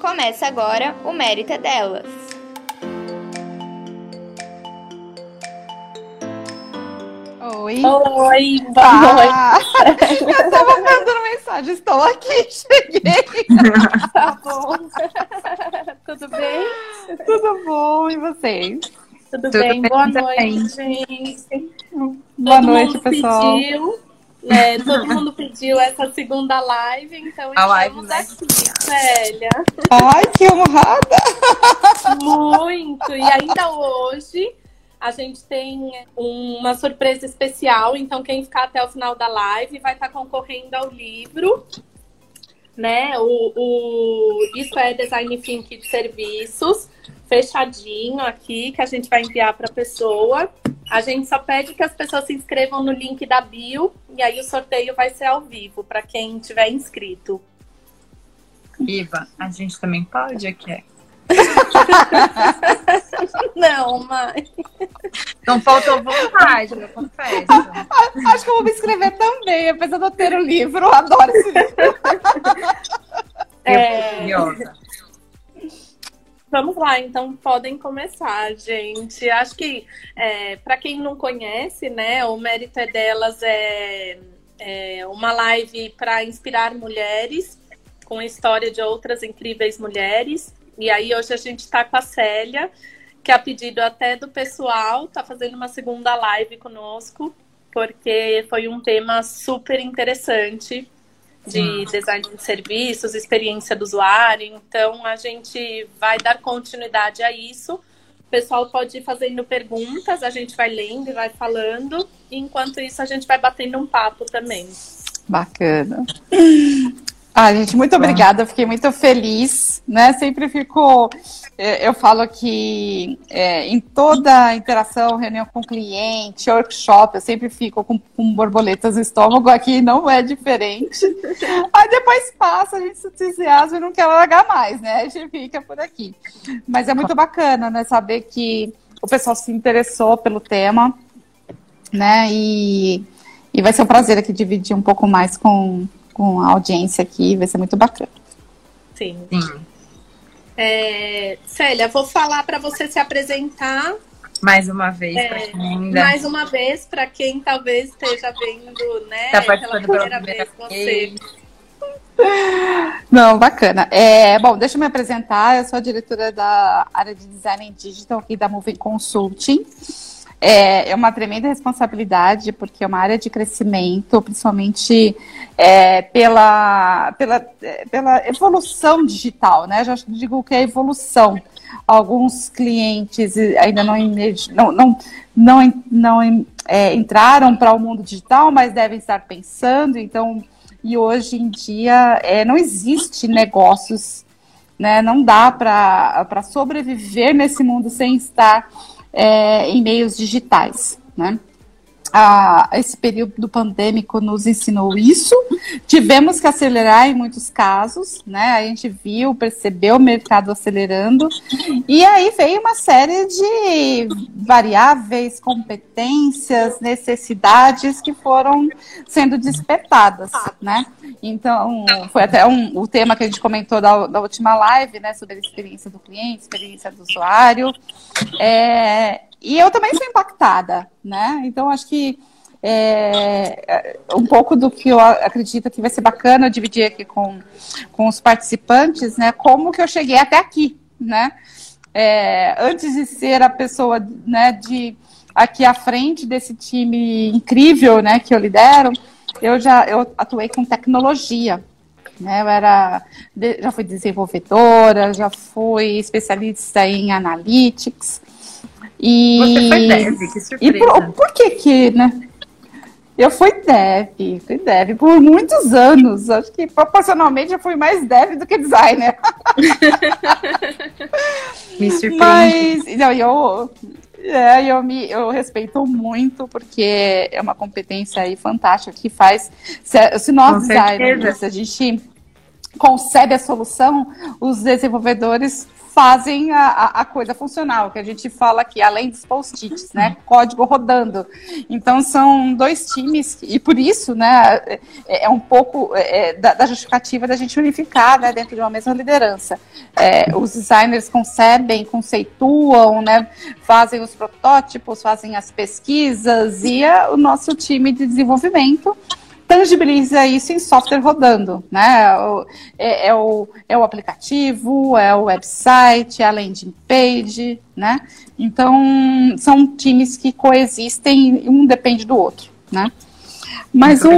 Começa agora o Mérito é Delas. Oi. Oi, boa Ah, eu tava mandando mensagem, estou aqui, cheguei. Tá bom. Tudo bem? Tudo bom, e vocês? Tudo, Tudo bem? bem Boa noite, gente. Boa todo noite, mundo pessoal. Pediu, né, todo mundo pediu essa segunda live, então A live, estamos né? aqui, Célia. Ai, que honrada. Muito! E ainda hoje a gente tem uma surpresa especial, então quem ficar até o final da live vai estar concorrendo ao livro, né? O, o Isso é Design Think de Serviços, fechadinho aqui, que a gente vai enviar para a pessoa. A gente só pede que as pessoas se inscrevam no link da bio e aí o sorteio vai ser ao vivo para quem tiver inscrito. Iva, a gente também pode aqui. Não, mas Não faltou vontade, eu confesso. Acho que eu vou me inscrever também, apesar de eu ter o livro, eu adoro esse livro. É. Curiosa. Vamos lá, então podem começar, gente. Acho que é, para quem não conhece, né, o mérito é delas é, é uma live para inspirar mulheres com a história de outras incríveis mulheres. E aí hoje a gente está com a Célia, que a pedido até do pessoal, está fazendo uma segunda live conosco, porque foi um tema super interessante de design de serviços, experiência do usuário. Então, a gente vai dar continuidade a isso. O pessoal pode ir fazendo perguntas, a gente vai lendo e vai falando. E enquanto isso, a gente vai batendo um papo também. Bacana. Ah, gente, muito obrigada. Eu fiquei muito feliz, né? Sempre fico. Eu falo que eh, em toda interação, reunião com cliente, workshop, eu sempre fico com, com borboletas no estômago. Aqui não é diferente. Aí depois passa, a gente se entusiasma e não quer largar mais, né? A gente fica por aqui. Mas é muito bacana, né? Saber que o pessoal se interessou pelo tema, né? E, e vai ser um prazer aqui dividir um pouco mais com, com a audiência aqui, vai ser muito bacana. Sim. Sim. É, Célia, vou falar para você se apresentar Mais uma vez, É, pra quem ainda mais uma vez para quem talvez esteja vendo, né, tá pela participando pela primeira primeira vez você. Não, bacana. É, bom, deixa eu me apresentar. Eu sou a diretora da área de design digital aqui da Moving Consulting. É, é uma tremenda responsabilidade, porque é uma área de crescimento, principalmente é, pela, pela, é, pela evolução digital, né? Já digo que é evolução. Alguns clientes ainda não, não, não, não, não é, entraram para o mundo digital, mas devem estar pensando, então e hoje em dia é, não existe negócios, né? Não dá para sobreviver nesse mundo sem estar é, em meios digitais, né? Ah, esse período pandêmico nos ensinou isso. Tivemos que acelerar em muitos casos, né? A gente viu, percebeu o mercado acelerando, e aí veio uma série de variáveis, competências, necessidades que foram sendo despertadas, né? Então, foi até um, o tema que a gente comentou da, da última live, né? Sobre a experiência do cliente, experiência do usuário. É, e eu também sou impactada, né? Então, acho que é, um pouco do que eu acredito que vai ser bacana dividir aqui com, com os participantes, né? Como que eu cheguei até aqui, né? É, antes de ser a pessoa, né, de aqui à frente desse time incrível, né, que eu lidero, eu já eu atuei com tecnologia, né? Eu era, já fui desenvolvedora, já fui especialista em analytics. E, Você foi dev, que surpresa. E por, por que que, né? Eu fui dev, fui dev por muitos anos. Acho que proporcionalmente eu fui mais dev do que designer. Me surpreende. Mas não, eu, é, eu, me, eu respeito muito, porque é uma competência aí fantástica que faz. Se, se nós designers, certeza. a gente concebe a solução, os desenvolvedores fazem a, a, coisa funcional, que a gente fala aqui, além dos post-its, né? Código rodando. Então são dois times, e por isso, né, é, é um pouco é, da, da, justificativa da gente unificar né, dentro de uma mesma liderança. É, os designers concebem, conceituam, né, fazem os protótipos, fazem as pesquisas, e o nosso time de desenvolvimento tangibiliza isso em software rodando, né? É, é, o, é o aplicativo, é o website, é a landing page, né? Então, são times que coexistem, um depende do outro, né? Mas o,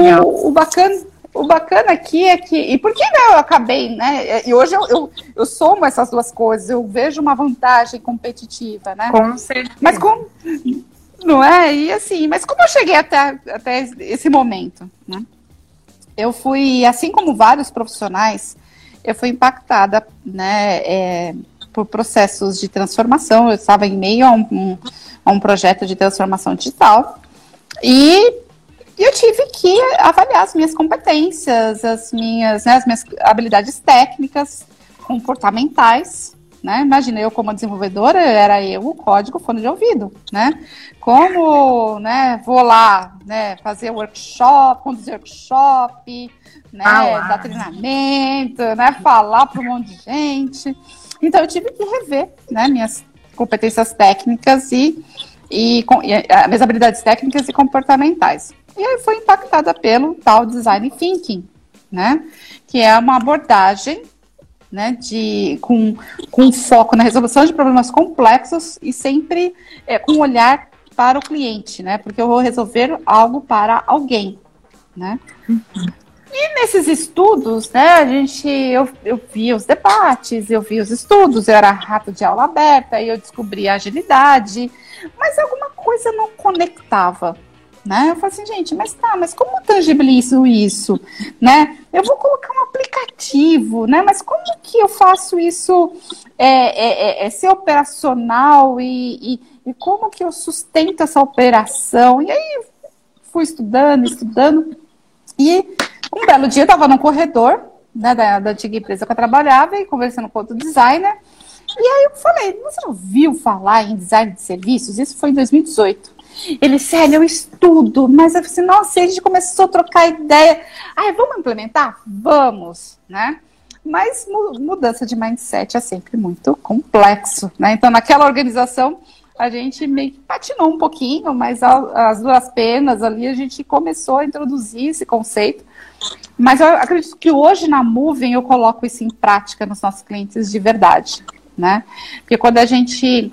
o, bacana, o bacana aqui é que, e por que eu acabei, né? E hoje eu, eu, eu somo essas duas coisas, eu vejo uma vantagem competitiva, né? Com certeza. Mas como não é? E assim, mas como eu cheguei até, até esse momento? Né? Eu fui, assim como vários profissionais, eu fui impactada né, é, por processos de transformação. Eu estava em meio a um, a um projeto de transformação digital e eu tive que avaliar as minhas competências, as minhas, né, as minhas habilidades técnicas, comportamentais né? Imagina, eu como desenvolvedora, era eu o código fone de ouvido, né? Como, né, vou lá, né, fazer workshop, conduzir workshop, né, ah, dar treinamento, né, falar para um monte de gente. Então eu tive que rever, né, minhas competências técnicas e, e, e minhas habilidades técnicas e comportamentais. E aí foi impactada pelo tal design thinking, né? Que é uma abordagem né, de, com, com foco na resolução de problemas complexos e sempre é, com olhar para o cliente, né, porque eu vou resolver algo para alguém, né. E nesses estudos, né, a gente, eu, eu vi os debates, eu vi os estudos, eu era rato de aula aberta, e eu descobri a agilidade, mas alguma coisa não conectava, né? Eu falei assim, gente, mas tá, mas como tangibilizo isso, né? Eu vou colocar um aplicativo, né? Mas como que eu faço isso é, é, é, é ser operacional e, e, e, como que eu sustento essa operação? E aí fui estudando, estudando e um belo dia eu estava no corredor né, da, da antiga empresa que eu trabalhava e conversando com outro designer e aí eu falei, você ouviu falar em design de serviços? Isso foi em 2018. Ele, sério, eu estudo, mas eu falei assim, nossa, a gente começou a trocar ideia. Ai, vamos implementar? Vamos, né? Mas mudança de mindset é sempre muito complexo, né? Então, naquela organização, a gente meio que patinou um pouquinho, mas as duas penas ali, a gente começou a introduzir esse conceito. Mas eu acredito que hoje na Moving eu coloco isso em prática nos nossos clientes de verdade, né? Porque quando a gente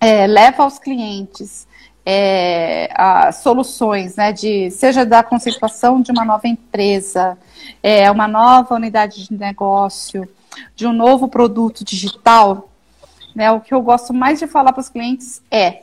é, leva aos clientes é, a, soluções, né, de, seja da conceituação de uma nova empresa, é, uma nova unidade de negócio, de um novo produto digital, né, o que eu gosto mais de falar para os clientes é,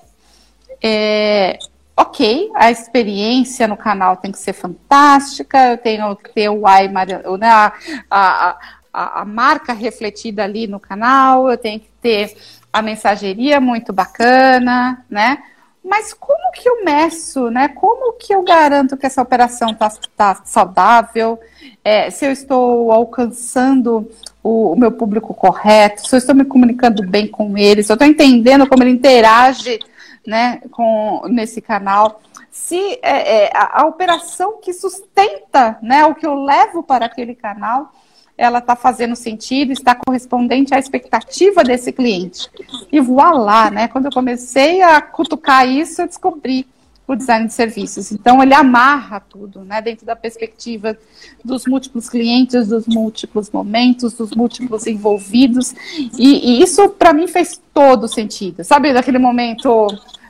é, ok, a experiência no canal tem que ser fantástica, eu tenho que ter o AI, né, a, a, a, a marca refletida ali no canal, eu tenho que ter a mensageria muito bacana, né? Mas como que eu meço, né? Como que eu garanto que essa operação está tá saudável? É, se eu estou alcançando o, o, meu público correto, se eu estou me comunicando bem com ele, se eu estou entendendo como ele interage né, com, nesse canal, se é, é, a, a, operação que sustenta né, o que eu levo para aquele canal ela está fazendo sentido, está correspondente à expectativa desse cliente. E voilá, né? Quando eu comecei a cutucar isso, eu descobri o design de serviços. Então, ele amarra tudo, né? Dentro da perspectiva dos múltiplos clientes, dos múltiplos momentos, dos múltiplos envolvidos. E, e isso, para mim, fez todo sentido. Sabe, daquele momento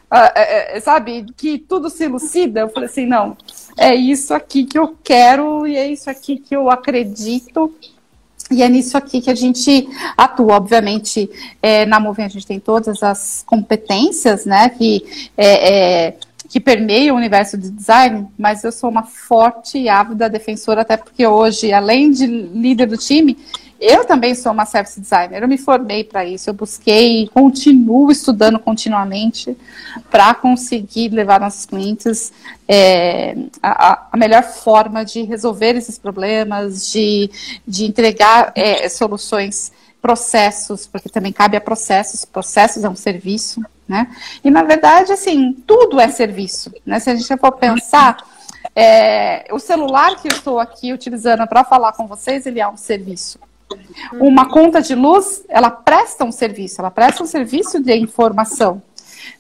Uh, sabe, que tudo se elucida, eu falei assim, não, é isso aqui que eu quero e é isso aqui que eu acredito e é nisso aqui que a gente atua. Obviamente, é, na Moving a gente tem todas as competências, né, que, é, é, que permeiam o universo de design, mas eu sou uma forte e ávida defensora, até porque hoje, além de líder do time, eu também sou uma service designer, eu me formei para isso, eu busquei continuo estudando continuamente para conseguir levar nossos clientes é, a, a, melhor forma de resolver esses problemas, de, de entregar é, soluções processos, porque também cabe a processos, processos é um serviço, né? E na verdade, assim, tudo é serviço, né? Se a gente for pensar, é, o celular que eu estou aqui utilizando para falar com vocês, ele é um serviço. Uma conta de luz, ela presta um serviço, ela presta um serviço de informação.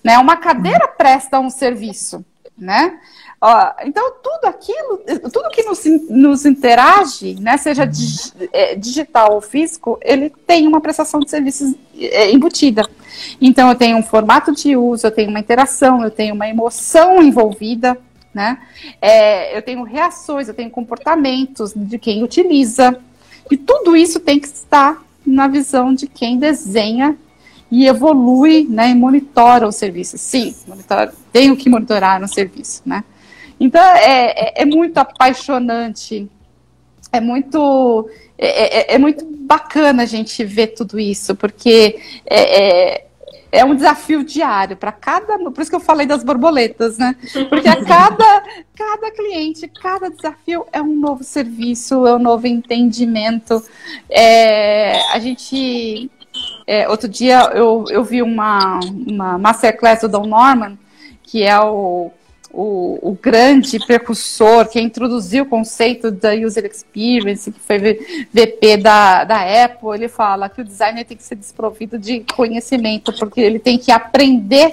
Né? Uma cadeira presta um serviço, né? Ó, então, tudo aquilo, tudo que nos, nos interage, né, seja dig, é, digital ou físico, ele tem uma prestação de serviços é, embutida. Então, eu tenho um formato de uso, eu tenho uma interação, eu tenho uma emoção envolvida, né? É, eu tenho reações, eu tenho comportamentos de quem utiliza. E tudo isso tem que estar na visão de quem desenha e evolui né, e monitora o serviço. Sim, monitora, tenho que monitorar no serviço, né? Então é, é, é muito apaixonante, é muito é, é, é, muito bacana a gente ver tudo isso, porque é, é, um desafio diário para cada. Por isso que eu falei das borboletas, né? Porque a cada, cada cliente, cada desafio é um novo serviço, é um novo entendimento. É, a gente. É, outro dia eu, eu vi uma, uma masterclass do Don Norman, que é o o, o, grande precursor, que introduziu o conceito da user experience, que foi VP da, da Apple, ele fala que o designer tem que ser desprovido de conhecimento, porque ele tem que aprender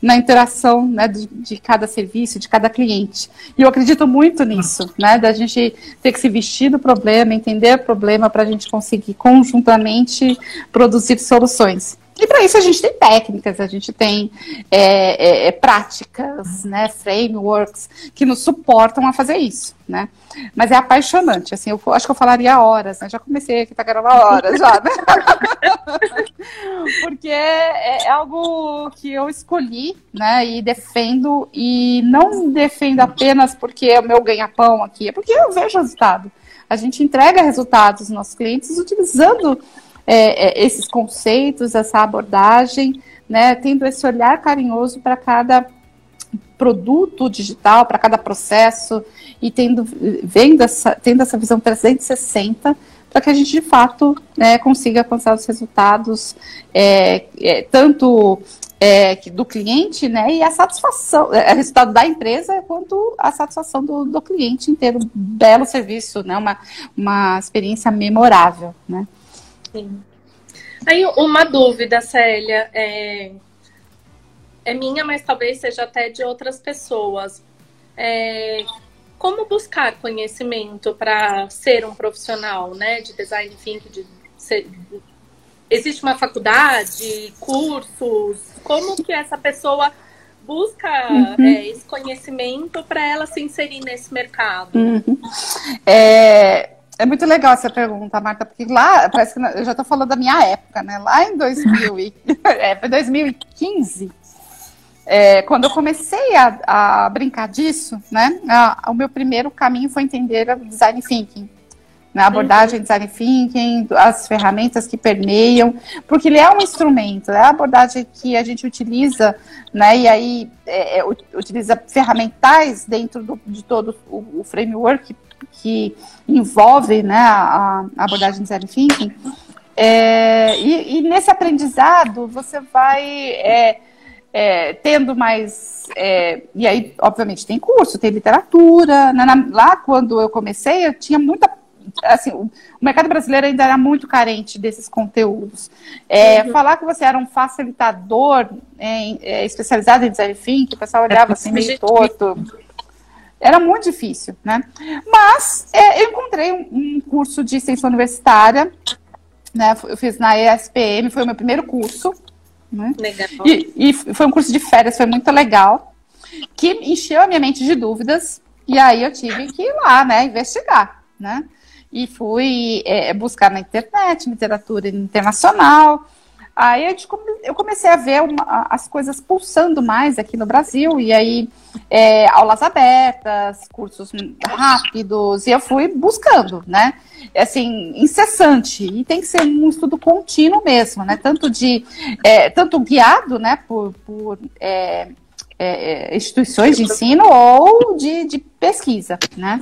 na interação né, de, de, cada serviço, de cada cliente. E eu acredito muito nisso, né, da gente ter que se vestir do problema, entender o problema para a gente conseguir conjuntamente produzir soluções. E para isso a gente tem técnicas, a gente tem é, é, é, práticas, né, frameworks que nos suportam a fazer isso, né? Mas é apaixonante, assim, eu acho que eu falaria horas, né? Já comecei aqui para gravar horas já, né? Porque é, é, algo que eu escolhi, né, e defendo, e não defendo apenas porque é o meu ganha-pão aqui, é porque eu vejo resultado. A gente entrega resultados aos nossos clientes utilizando é, é, esses conceitos, essa abordagem, né, tendo esse olhar carinhoso para cada produto digital, para cada processo e tendo, vendo essa, tendo essa visão 360 para que a gente de fato né, consiga alcançar os resultados é, é, tanto é, do cliente, né, e a satisfação, é, resultado da empresa quanto a satisfação do, do cliente ter um belo serviço, né, uma, uma experiência memorável, né. Sim. Aí uma dúvida, Célia, é, é minha, mas talvez seja até de outras pessoas. É, como buscar conhecimento para ser um profissional, né, de design thinking? De ser, existe uma faculdade, cursos? Como que essa pessoa busca uhum. é, esse conhecimento para ela se inserir nesse mercado? Uhum. É, é muito legal essa pergunta, Marta, porque lá, parece que eu já estou falando da minha época, né? Lá em 2000 e, é, foi 2015, é, quando eu comecei a, a brincar disso, né? A, o meu primeiro caminho foi entender o design thinking. Na né? abordagem uhum. design thinking, as ferramentas que permeiam, porque ele é um instrumento, é a abordagem que a gente utiliza, né? E aí é, é utiliza ferramentais dentro do, de todo o, o framework que envolve né, a, a abordagem design thinking. É, e, e, nesse aprendizado você vai é, é, tendo mais. É, e aí, obviamente, tem curso, tem literatura. Na, na, lá, quando eu comecei, eu tinha muita. Assim, o, o mercado brasileiro ainda era muito carente desses conteúdos. É, uhum. Falar que você era um facilitador é, especializado em design thinking, o pessoal olhava assim meio torto. Era muito difícil, né? Mas é, eu encontrei um, um, curso de extensão universitária, né? Eu fiz na ESPM, foi o meu primeiro curso. Né? Legal. E, e foi um curso de férias, foi muito legal, que encheu a minha mente de dúvidas, e aí eu tive que ir lá, né, investigar, né? E fui é, buscar na internet, literatura internacional, Aí eu comecei a ver uma, as coisas pulsando mais aqui no Brasil, e aí é, aulas abertas, cursos rápidos, e eu fui buscando, né? Assim, incessante, e tem que ser um estudo contínuo mesmo, né? Tanto de, é, tanto guiado, né, por, por é, é instituições de ensino ou de, de pesquisa, né?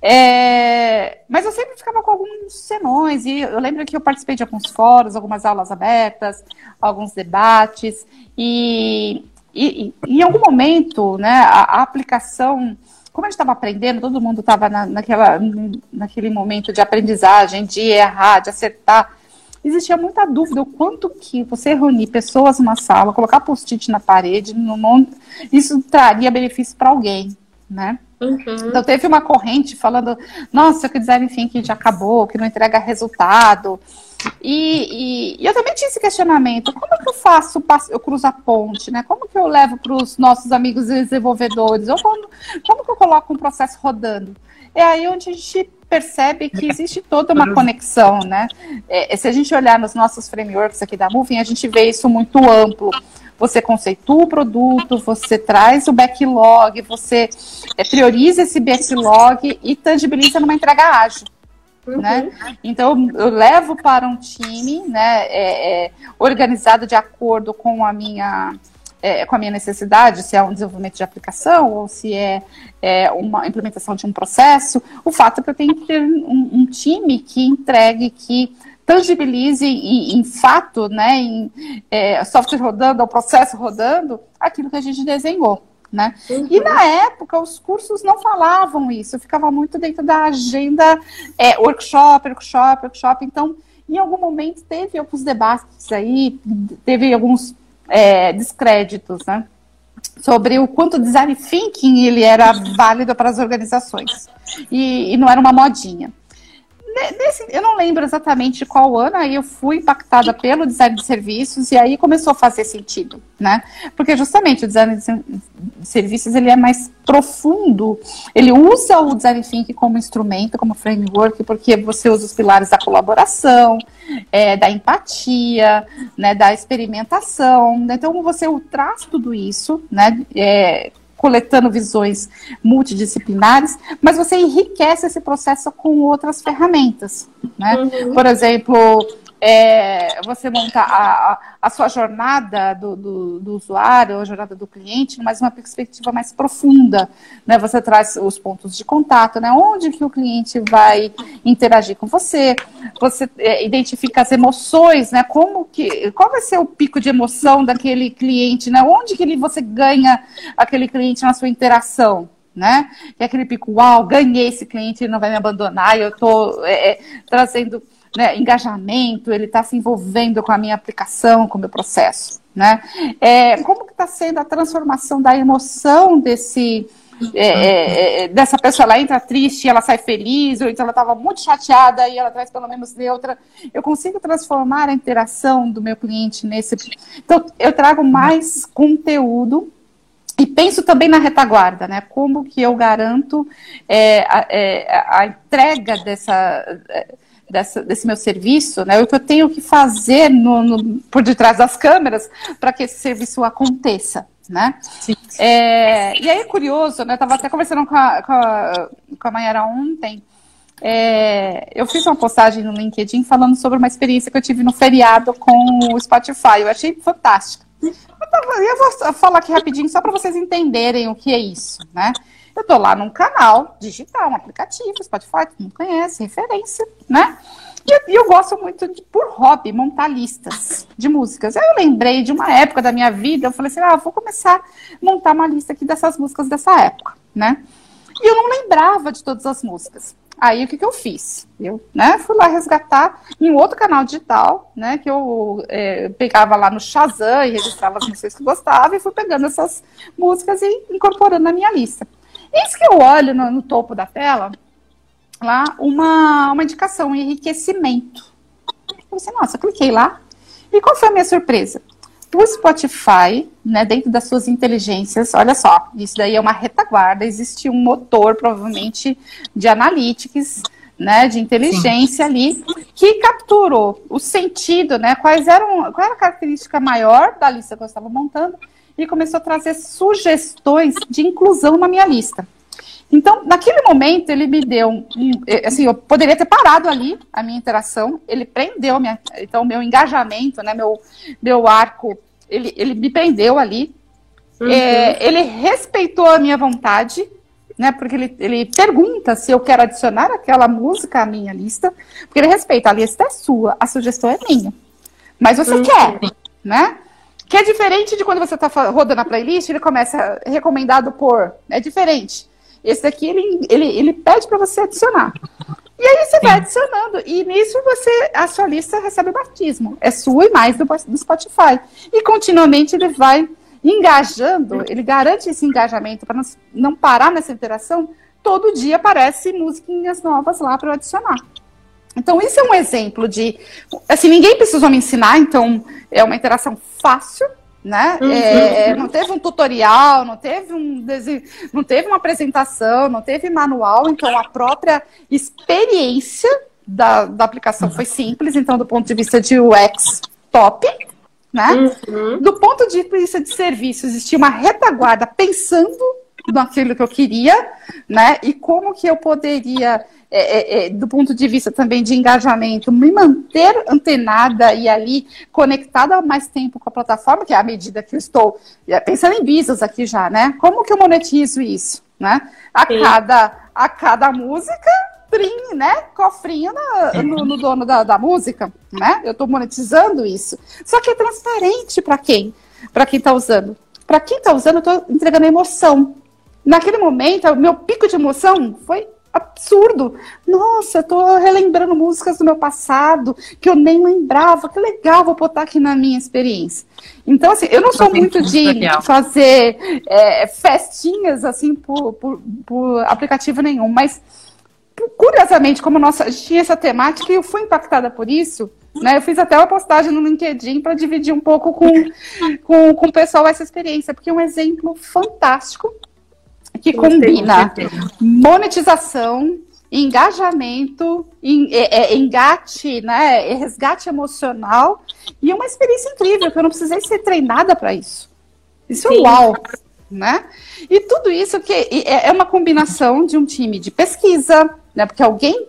É, mas eu sempre ficava com alguns senões, e eu lembro que eu participei de alguns fóruns, algumas aulas abertas, alguns debates, e, e, e em algum momento, né, a, a aplicação, como a gente estava aprendendo, todo mundo estava na, naquele momento de aprendizagem, de errar, de acertar, existia muita dúvida o quanto que você reunir pessoas numa sala, colocar post-it na parede, no, isso traria benefício para alguém, né? Uhum. Então teve uma corrente falando, nossa, que design thinking já acabou, que não entrega resultado. E, e, e, eu também tinha esse questionamento, como que eu faço, eu cruzo a ponte, né? Como que eu levo para os nossos amigos desenvolvedores? Ou como, como que eu coloco um processo rodando? É aí onde a gente percebe que existe toda uma conexão, né? É, se a gente olhar nos nossos frameworks aqui da Moving, a gente vê isso muito amplo você conceitua o produto, você traz o backlog, você é, prioriza esse backlog e tangibiliza numa entrega ágil. Uhum. Né? Então eu levo para um time né, é, é, organizado de acordo com a minha é, com a minha necessidade, se é um desenvolvimento de aplicação ou se é, é uma implementação de um processo, o fato é que eu tenho que ter um, um time que entregue, que tangibilize em, em fato, né, em é, software rodando, o processo rodando, aquilo que a gente desenhou. Né? Uhum. E na época os cursos não falavam isso, ficava muito dentro da agenda é, workshop, workshop, workshop. Então, em algum momento teve alguns debates aí, teve alguns é, descréditos, né? Sobre o quanto o design thinking ele era válido para as organizações. E, e não era uma modinha. Nesse, eu não lembro exatamente qual ano, aí eu fui impactada pelo design de serviços e aí começou a fazer sentido, né? Porque justamente o design de serviços ele é mais profundo, ele usa o design thinking como instrumento, como framework, porque você usa os pilares da colaboração, é, da empatia, né, da experimentação. Né? Então você traz tudo isso, né? É, coletando visões multidisciplinares, mas você enriquece esse processo com outras ferramentas, né? Uhum. Por exemplo, é, você montar a, a, sua jornada do, do, do, usuário, a jornada do cliente, mas uma perspectiva mais profunda, né? Você traz os pontos de contato, né? Onde que o cliente vai interagir com você, você é, identifica as emoções, né? Como que, qual vai ser o pico de emoção daquele cliente, né? Onde que ele, você ganha aquele cliente na sua interação, né? E aquele pico, uau, ganhei esse cliente, ele não vai me abandonar, eu estou é, é, trazendo né, engajamento, ele está se envolvendo com a minha aplicação, com o meu processo. Né? É, como que está sendo a transformação da emoção desse, é, é, é, dessa pessoa, ela entra triste ela sai feliz, ou então ela estava muito chateada e ela traz pelo menos neutra. Eu consigo transformar a interação do meu cliente nesse. Então, eu trago mais conteúdo e penso também na retaguarda, né? Como que eu garanto é, a, é, a, entrega dessa dessa, desse meu serviço, né? O que eu tenho que fazer no, no por detrás das câmeras para que esse serviço aconteça, né? É, e aí é curioso, né? Eu estava até conversando com a, com a, com a Mayara ontem. É, eu fiz uma postagem no LinkedIn falando sobre uma experiência que eu tive no feriado com o Spotify. Eu achei fantástica. Eu vou falar aqui rapidinho só para vocês entenderem o que é isso, né? Eu tô lá num canal digital, um aplicativo, Spotify, todo mundo conhece, referência, né? E eu, gosto muito, de, por hobby, montar listas de músicas. Aí eu lembrei de uma época da minha vida, eu falei assim, ah, vou começar a montar uma lista aqui dessas músicas dessa época, né? E eu não lembrava de todas as músicas. Aí o que, que eu fiz? Eu né, fui lá resgatar em outro canal digital, né? Que eu é, pegava lá no Shazam e registrava as músicas que gostava e fui pegando essas músicas e incorporando na minha lista. Eis que eu olho no, no topo da tela, lá, uma, uma indicação, um enriquecimento. Eu pensei, nossa, cliquei lá. E qual foi a minha surpresa? O Spotify, né, dentro das suas inteligências, olha só, isso daí é uma retaguarda, existe um motor, provavelmente, de analytics, né, de inteligência Sim. ali, que capturou o sentido, né, quais eram, qual era a característica maior da lista que eu estava montando, e começou a trazer sugestões de inclusão na minha lista. Então, naquele momento, ele me deu, um, assim, eu poderia ter parado ali a minha interação, ele prendeu minha, então, meu engajamento, né, meu, meu arco, ele, ele me prendeu ali, uhum. é, ele respeitou a minha vontade, né? Porque ele, ele pergunta se eu quero adicionar aquela música à minha lista, porque ele respeita, a lista é sua, a sugestão é minha. Mas você uhum. quer, né? Que é diferente de quando você está rodando a playlist, ele começa recomendado por. É diferente. Esse daqui, ele, ele, ele pede para você adicionar. E aí você Sim. vai adicionando. E nisso você, a sua lista recebe batismo. É sua e mais do, do Spotify. E continuamente ele vai engajando, ele garante esse engajamento para não, não parar nessa interação. Todo dia aparece musiquinhas novas lá para adicionar. Então, isso é um exemplo de. Assim, ninguém precisou me ensinar, então é uma interação fácil, né? Uhum. É, não teve um tutorial, não teve um não teve uma apresentação, não teve manual, então a própria experiência da, da aplicação foi simples, então do ponto de vista de UX, top, né? Uhum. Do ponto de vista de serviço, existia uma retaguarda pensando naquilo que eu queria, né? E como que eu poderia é, é, é, do ponto de vista também de engajamento, me manter antenada e ali conectada há mais tempo com a plataforma, que é a medida que eu estou é, pensando em business aqui já, né? Como que eu monetizo isso, né? A cada, a cada música, trim, né? Cofrinho na, no, no, dono da, da música, né? Eu estou monetizando isso. Só que é transparente para quem? Para quem está usando. Para quem está usando, eu estou entregando emoção. Naquele momento, o meu pico de emoção foi absurdo. Nossa, eu tô relembrando músicas do meu passado que eu nem lembrava. Que legal, vou botar aqui na minha experiência. Então, assim, eu não sou muito de fazer é, festinhas assim por, por, por, aplicativo nenhum, mas curiosamente, como nossa, a gente tinha essa temática e eu fui impactada por isso. Né, eu fiz até uma postagem no LinkedIn para dividir um pouco com, com, com o pessoal essa experiência, porque é um exemplo fantástico que combina monetização, engajamento, é, é, engate, né, é resgate emocional e uma experiência incrível, que eu não precisei ser treinada para isso. Isso é uau, né? E tudo isso que é, é uma combinação de um time de pesquisa, né? Porque alguém,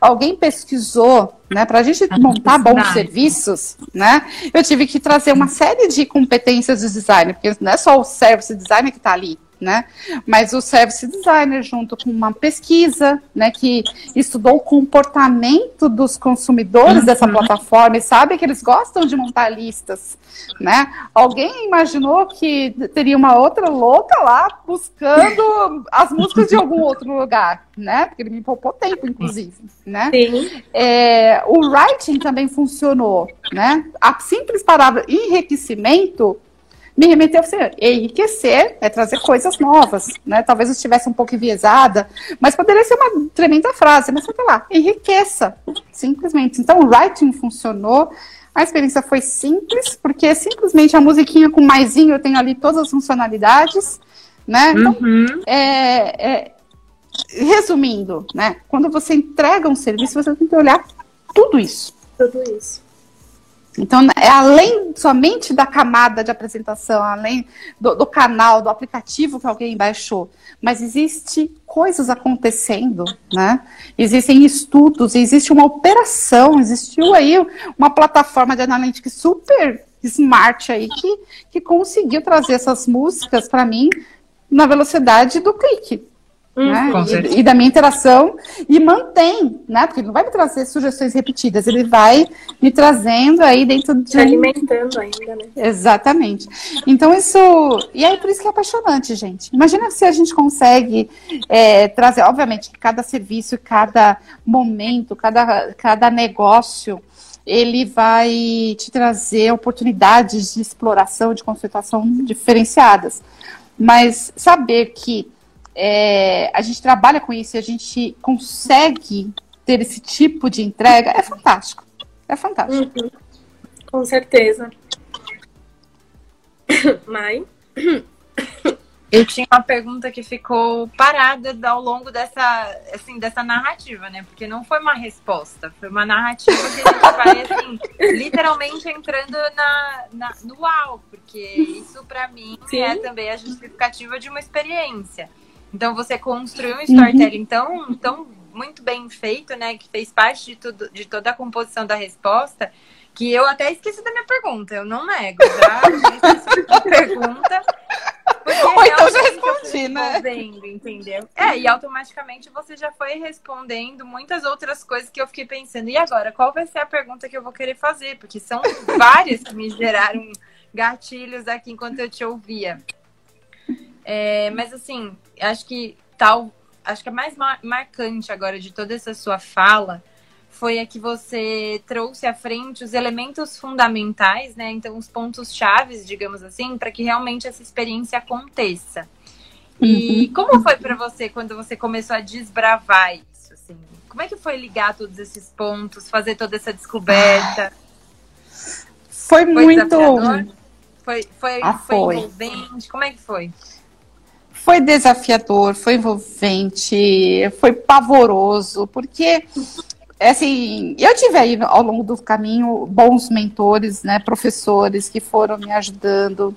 alguém pesquisou, né? Para a gente montar bons serviços, né? Eu tive que trazer uma série de competências de design, porque não é só o service design que está ali, né? Mas o service designer, junto com uma pesquisa, né, que estudou o comportamento dos consumidores uhum. dessa plataforma e sabe que eles gostam de montar listas, né? Alguém imaginou que teria uma outra louca lá buscando as músicas de algum outro lugar, né? Porque ele me poupou tempo, inclusive, né? Sim. É, o writing também funcionou, né? A simples palavra enriquecimento me remeteu a ser enriquecer, é trazer coisas novas, né? Talvez eu estivesse um pouco enviesada, mas poderia ser uma tremenda frase, mas sei lá, enriqueça, simplesmente. Então, o writing funcionou, a experiência foi simples, porque simplesmente a musiquinha com maisinho eu tenho ali todas as funcionalidades, né? Então, uhum. é, é, resumindo, né? Quando você entrega um serviço, você tem que olhar tudo isso. Tudo isso. Então, é além somente da camada de apresentação, além do, do, canal, do aplicativo que alguém baixou, mas existe coisas acontecendo, né? Existem estudos, existe uma operação, existiu aí uma plataforma de analytics super smart aí que, que conseguiu trazer essas músicas para mim na velocidade do clique. Hum, né? E, e, da minha interação e mantém, né? Porque ele não vai me trazer sugestões repetidas, ele vai me trazendo aí dentro de. Se alimentando ainda, né? Exatamente. Então, isso. E aí, por isso que é apaixonante, gente. Imagina se a gente consegue é, trazer, obviamente, que cada serviço, cada momento, cada, cada negócio ele vai te trazer oportunidades de exploração, de consultação diferenciadas. Mas saber que é, a gente trabalha com isso e a gente consegue ter esse tipo de entrega, é fantástico. É fantástico. Uhum. Com certeza. Mai? Eu tinha uma pergunta que ficou parada ao longo dessa, assim, dessa narrativa, né? Porque não foi uma resposta, foi uma narrativa que a gente vai, assim, literalmente entrando na, na, no uau, porque isso para mim Sim. é também a justificativa de uma experiência. Então você construiu um storytelling uhum. tão, tão muito bem feito, né? Que fez parte de, tudo, de toda a composição da resposta, que eu até esqueci da minha pergunta. Eu não nego, esqueci da pergunta. Ou então já respondi, né? Entendeu? É, e automaticamente você já foi respondendo muitas outras coisas que eu fiquei pensando. E agora, qual vai ser a pergunta que eu vou querer fazer? Porque são várias que me geraram gatilhos aqui enquanto eu te ouvia. É, mas assim, acho que tal, acho que a mais mar marcante agora de toda essa sua fala foi a que você trouxe à frente os elementos fundamentais, né? Então, os pontos chaves, digamos assim, para que realmente essa experiência aconteça. E uhum. como foi para você quando você começou a desbravar isso? Assim? Como é que foi ligar todos esses pontos, fazer toda essa descoberta? Foi, foi muito. Foi, foi, ah, foi, foi envolvente? Como é que foi? Foi desafiador, foi envolvente, foi pavoroso, porque assim, eu tive aí ao longo do caminho bons mentores, né, professores que foram me ajudando.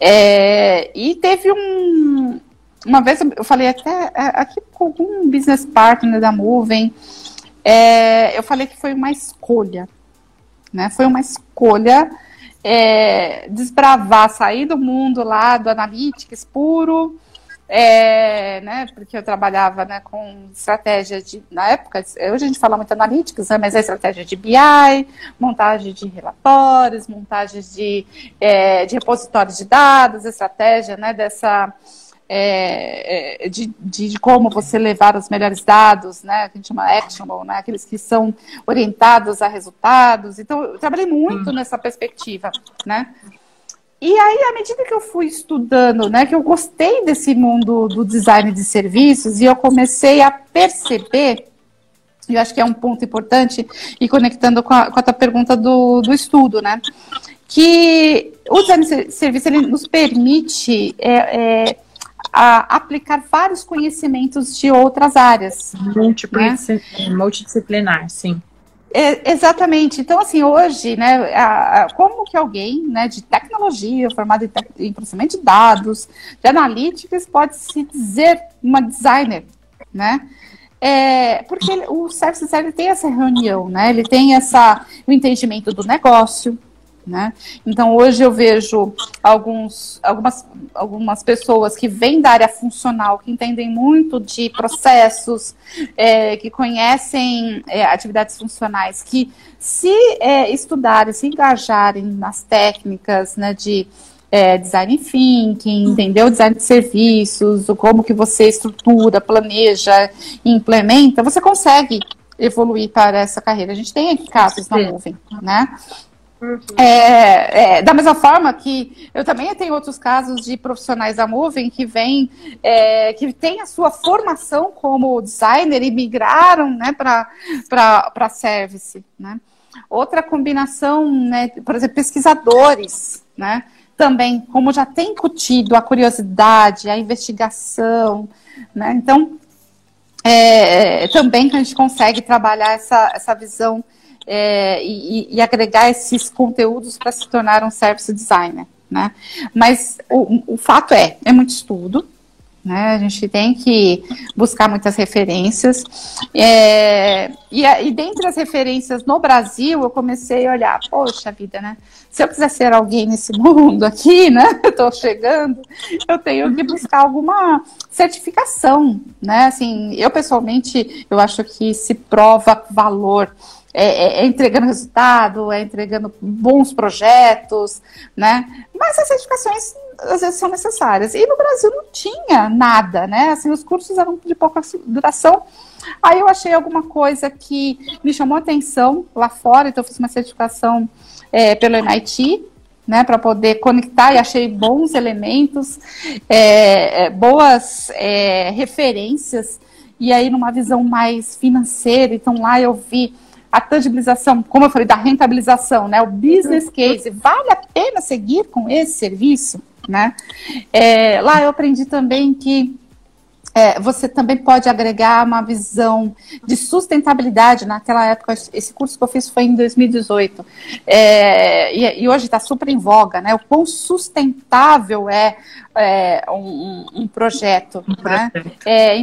É, e teve um. Uma vez eu falei até é, aqui com algum business partner da Movem, é, eu falei que foi uma escolha, né? Foi uma escolha é, desbravar, sair do mundo lá do analytics puro é, né, porque eu trabalhava né, com estratégia de, na época, hoje a gente fala muito analíticas, né, mas é estratégia de BI, montagem de relatórios, montagem de, é, de repositórios de dados, estratégia né, dessa, é, é, de, de, de, como você levar os melhores dados, né, que a gente chama actionable, né, aqueles que são orientados a resultados. Então, eu trabalhei muito hum. nessa perspectiva, né. E aí, à medida que eu fui estudando, né, que eu gostei desse mundo do design de serviços e eu comecei a perceber, eu acho que é um ponto importante, e conectando com a, com a tua pergunta do, do estudo, né, que o design de serviço ele nos permite é, é, a, aplicar vários conhecimentos de outras áreas. Multidisciplinar, né? multidisciplinar sim. É, exatamente. Então, assim, hoje, né, a, a, como que alguém né, de tecnologia, formado em, em, processamento de dados, de analytics, pode se dizer uma designer, né? É, porque ele, o service designer tem essa reunião, né? Ele tem essa, o entendimento do negócio, né? Então, hoje eu vejo alguns, algumas, algumas pessoas que vêm da área funcional, que entendem muito de processos, é, que conhecem é, atividades funcionais, que se é, estudarem, se engajarem nas técnicas né, de é, design thinking, entender o design de serviços, o como que você estrutura, planeja, implementa, você consegue evoluir para essa carreira. A gente tem aqui casos na nuvem, né? Uhum. É, é, da mesma forma que eu também tenho outros casos de profissionais da Moving que vêm, é, que têm a sua formação como designer e migraram né, para service. Né? Outra combinação, né, por exemplo, pesquisadores, né, também, como já tem incutido a curiosidade, a investigação, né, então, é, também que a gente consegue trabalhar essa, essa visão é, e, e, agregar esses conteúdos para se tornar um service designer. Né? Mas o, o fato é, é muito estudo, né? A gente tem que buscar muitas referências. É, e, e dentre as referências no Brasil, eu comecei a olhar, poxa vida, né? Se eu quiser ser alguém nesse mundo aqui, né? Estou chegando, eu tenho que buscar alguma certificação, né? Assim, eu pessoalmente, eu acho que se prova valor é, é, é, entregando resultado, é entregando bons projetos, né? Mas as certificações às vezes são necessárias. E no Brasil não tinha nada, né? Assim, os cursos eram de pouca duração. Aí eu achei alguma coisa que me chamou atenção lá fora, então eu fiz uma certificação é, pelo MIT, né, para poder conectar e achei bons elementos, é, é boas é, referências, e aí numa visão mais financeira, então lá eu vi a tangibilização, como eu falei, da rentabilização, né? O business case, vale a pena seguir com esse serviço, né? É, lá eu aprendi também que é, você também pode agregar uma visão de sustentabilidade. Naquela época, esse curso que eu fiz foi em 2018, é, e, e, hoje está super em voga, né? O quão sustentável é, é um, um, projeto. Um né? É,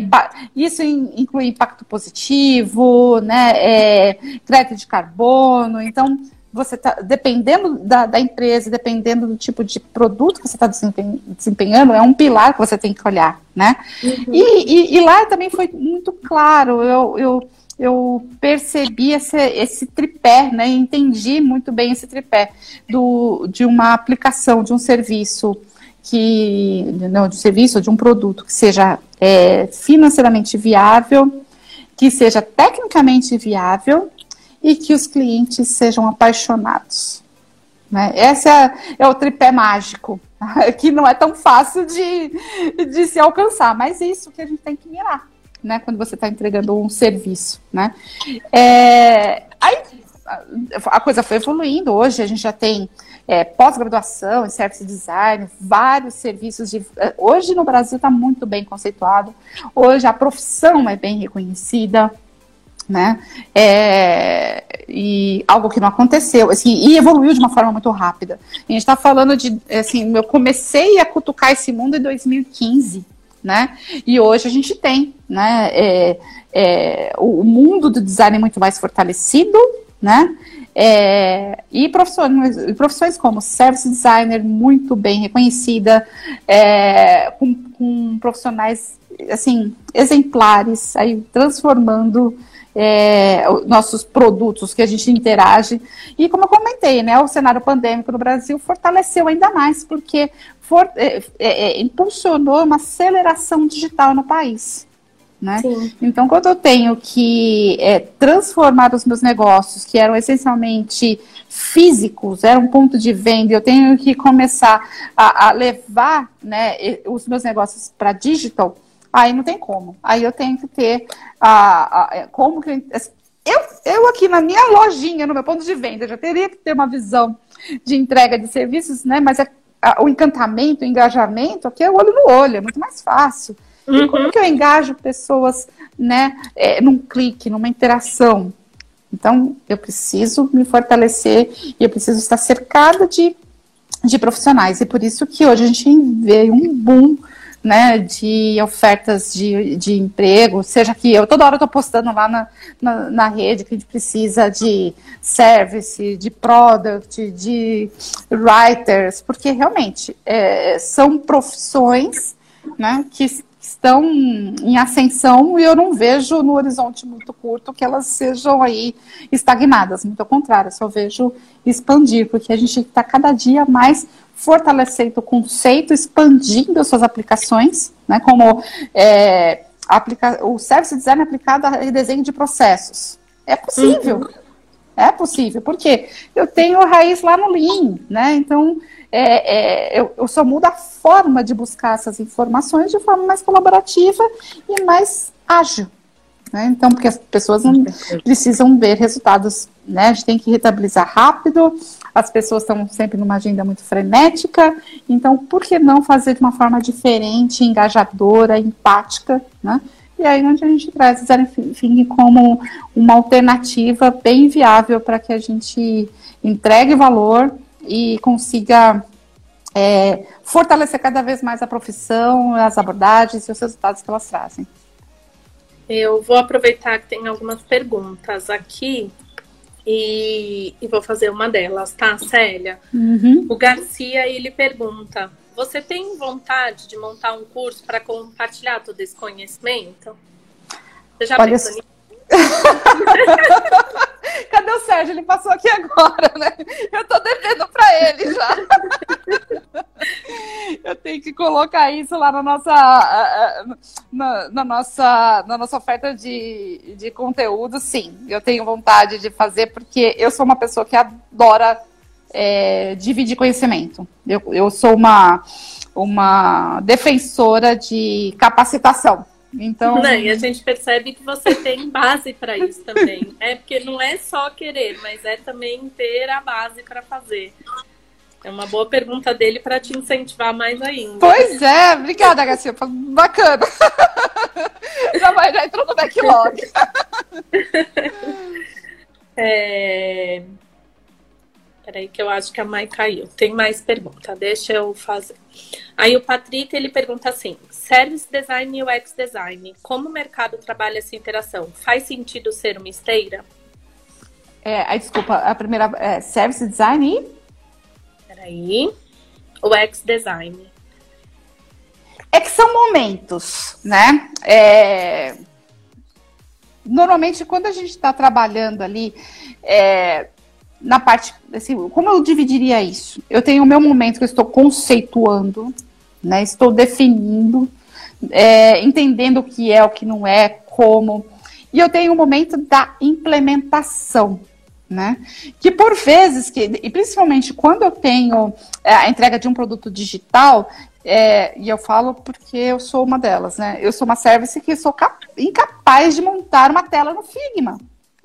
isso inclui impacto positivo, né? É, crédito de carbono. Então, você está, dependendo da, da, empresa, dependendo do tipo de produto que você está desempenhando, é um pilar que você tem que olhar, né? Uhum. E, e, e, lá também foi muito claro, eu, eu, eu percebi esse, esse tripé, né? Entendi muito bem esse tripé do, de uma aplicação, de um serviço que, não, de um serviço, de um produto que seja é, financeiramente viável, que seja tecnicamente viável e que os clientes sejam apaixonados. Né? Esse é, é, o tripé mágico, que não é tão fácil de, de se alcançar, mas é isso que a gente tem que mirar, né? Quando você está entregando um serviço, né? É, aí a coisa foi evoluindo. Hoje a gente já tem é, pós-graduação em service design, vários serviços de. É, hoje no Brasil está muito bem conceituado. Hoje a profissão é bem reconhecida né? É, e algo que não aconteceu, assim, e evoluiu de uma forma muito rápida. A gente está falando de, assim, eu comecei a cutucar esse mundo em 2015, né? E hoje a gente tem, né? É, é, o mundo do design muito mais fortalecido, né? É, e profissões, profissões como service designer muito bem reconhecida, é, com, com profissionais assim exemplares, aí transformando é, nossos produtos que a gente interage. E como eu comentei, né, o cenário pandêmico no Brasil fortaleceu ainda mais, porque for, é, é, é impulsionou uma aceleração digital no país. Né? Então, quando eu tenho que é, transformar os meus negócios, que eram essencialmente físicos, era um ponto de venda, eu tenho que começar a, a levar né, os meus negócios para digital, Aí não tem como. Aí eu tenho que ter a, a é, como que eu, eu aqui na minha lojinha, no meu ponto de venda, já teria que ter uma visão de entrega de serviços, né? Mas é, a, o encantamento, o engajamento, aqui é o olho no olho, é muito mais fácil. Uhum. Como que eu engajo pessoas, né, é, num clique, numa interação? Então, eu preciso me fortalecer e eu preciso estar cercada de, de profissionais. E por isso que hoje a gente vê um boom né, de ofertas de, de emprego, seja que eu toda hora estou postando lá na, na, na, rede que a gente precisa de service, de product, de writers, porque realmente é, são profissões né, que estão em ascensão e eu não vejo no horizonte muito curto que elas sejam aí estagnadas, muito ao contrário, só vejo expandir, porque a gente está cada dia mais fortalecendo o conceito, expandindo as suas aplicações, né, como é, aplica o service design aplicado a desenho de processos. É possível. Uhum. É possível, porque eu tenho raiz lá no Lean, né? Então, é, é, eu, eu, só mudo a forma de buscar essas informações de forma mais colaborativa e mais ágil. Né? Então, porque as pessoas não precisam ver resultados, né? A gente tem que retabilizar rápido, as pessoas estão sempre numa agenda muito frenética, então por que não fazer de uma forma diferente, engajadora, empática, né? E aí onde a gente traz design thinking como uma alternativa bem viável para que a gente entregue valor e consiga é, fortalecer cada vez mais a profissão, as abordagens e os resultados que elas trazem. Eu vou aproveitar que tem algumas perguntas aqui e, e vou fazer uma delas, tá, Célia? Uhum. O Garcia, ele pergunta, você tem vontade de montar um curso para compartilhar todo esse conhecimento? Você já Olha, pensou nisso? Cadê o Sérgio? Ele passou aqui agora, né? Eu tô devendo para ele já. Eu tenho que colocar isso lá na nossa, na, na, nossa, na nossa oferta de, de conteúdo, sim. Eu tenho vontade de fazer, porque eu sou uma pessoa que adora é, dividir conhecimento. Eu, eu sou uma, uma defensora de capacitação. Então, não, e a gente percebe que você tem base para isso também. É porque não é só querer, mas é também ter a base para fazer. É uma boa pergunta dele para te incentivar mais ainda. Pois é, obrigada, Garcia. Bacana. Já, vai, já entrou no backlog. É... Peraí, que eu acho que a Mai caiu. Tem mais pergunta, deixa eu fazer. Aí o Patrick ele pergunta assim: Service Design e UX Design, como o mercado trabalha essa interação? Faz sentido ser uma esteira? É, aí, desculpa, a primeira é Service Design e. Peraí. UX Design. É que são momentos, né? É... Normalmente, quando a gente está trabalhando ali, é... na parte. Assim, como eu dividiria isso? Eu tenho o meu momento que eu estou conceituando, né? Estou definindo, é... entendendo o que é, o que não é, como. E eu tenho o momento da implementação, né? Que por vezes, que, e principalmente quando eu tenho é, a entrega de um produto digital, é, e eu falo porque eu sou uma delas, né? Eu sou uma service que sou incapaz de montar uma tela no Figma.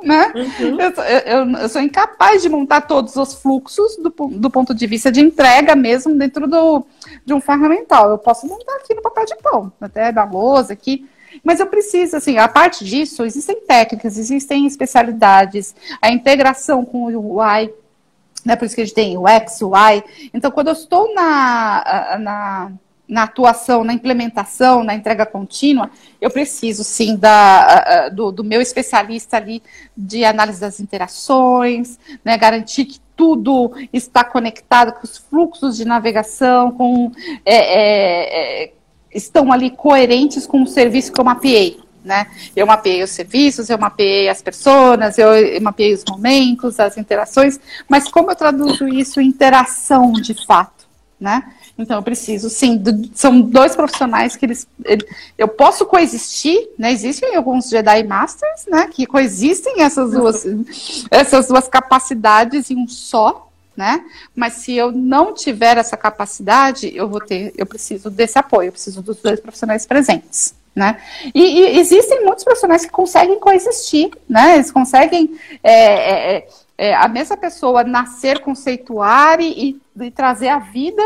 Né? Uhum. Eu, eu, eu, sou incapaz de montar todos os fluxos do, do ponto de vista de entrega mesmo dentro do, de um ferramental. Eu posso montar aqui no papel de pão, até da lousa aqui, mas eu preciso, assim, a parte disso, existem técnicas, existem especialidades, a integração com o UI, né? Por isso que a gente tem o X, o Y. Então, quando eu estou na, na, na atuação, na implementação, na entrega contínua, eu preciso sim da, do, do meu especialista ali de análise das interações, né? Garantir que tudo está conectado com os fluxos de navegação, com é, é, é, estão ali coerentes com o serviço que eu mapeei. Né? Eu mapeei os serviços, eu mapeei as pessoas, eu mapeei os momentos, as interações, mas como eu traduzo isso em interação de fato, né? Então eu preciso, sim, do, são dois profissionais que eles, eu posso coexistir, né? Existem alguns Jedi Masters, né? Que coexistem essas duas, essas duas capacidades em um só, né? Mas se eu não tiver essa capacidade, eu vou ter, eu preciso desse apoio, eu preciso dos dois profissionais presentes. Né? E, e existem muitos profissionais que conseguem coexistir, né? Eles conseguem é, é, é, a mesma pessoa nascer, conceituar e, e trazer a vida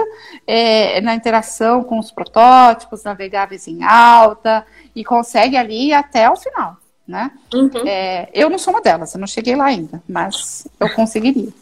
é, na interação com os protótipos navegáveis em alta e consegue ali até o final, né? Uhum. É, eu não sou uma delas, eu não cheguei lá ainda, mas eu conseguiria.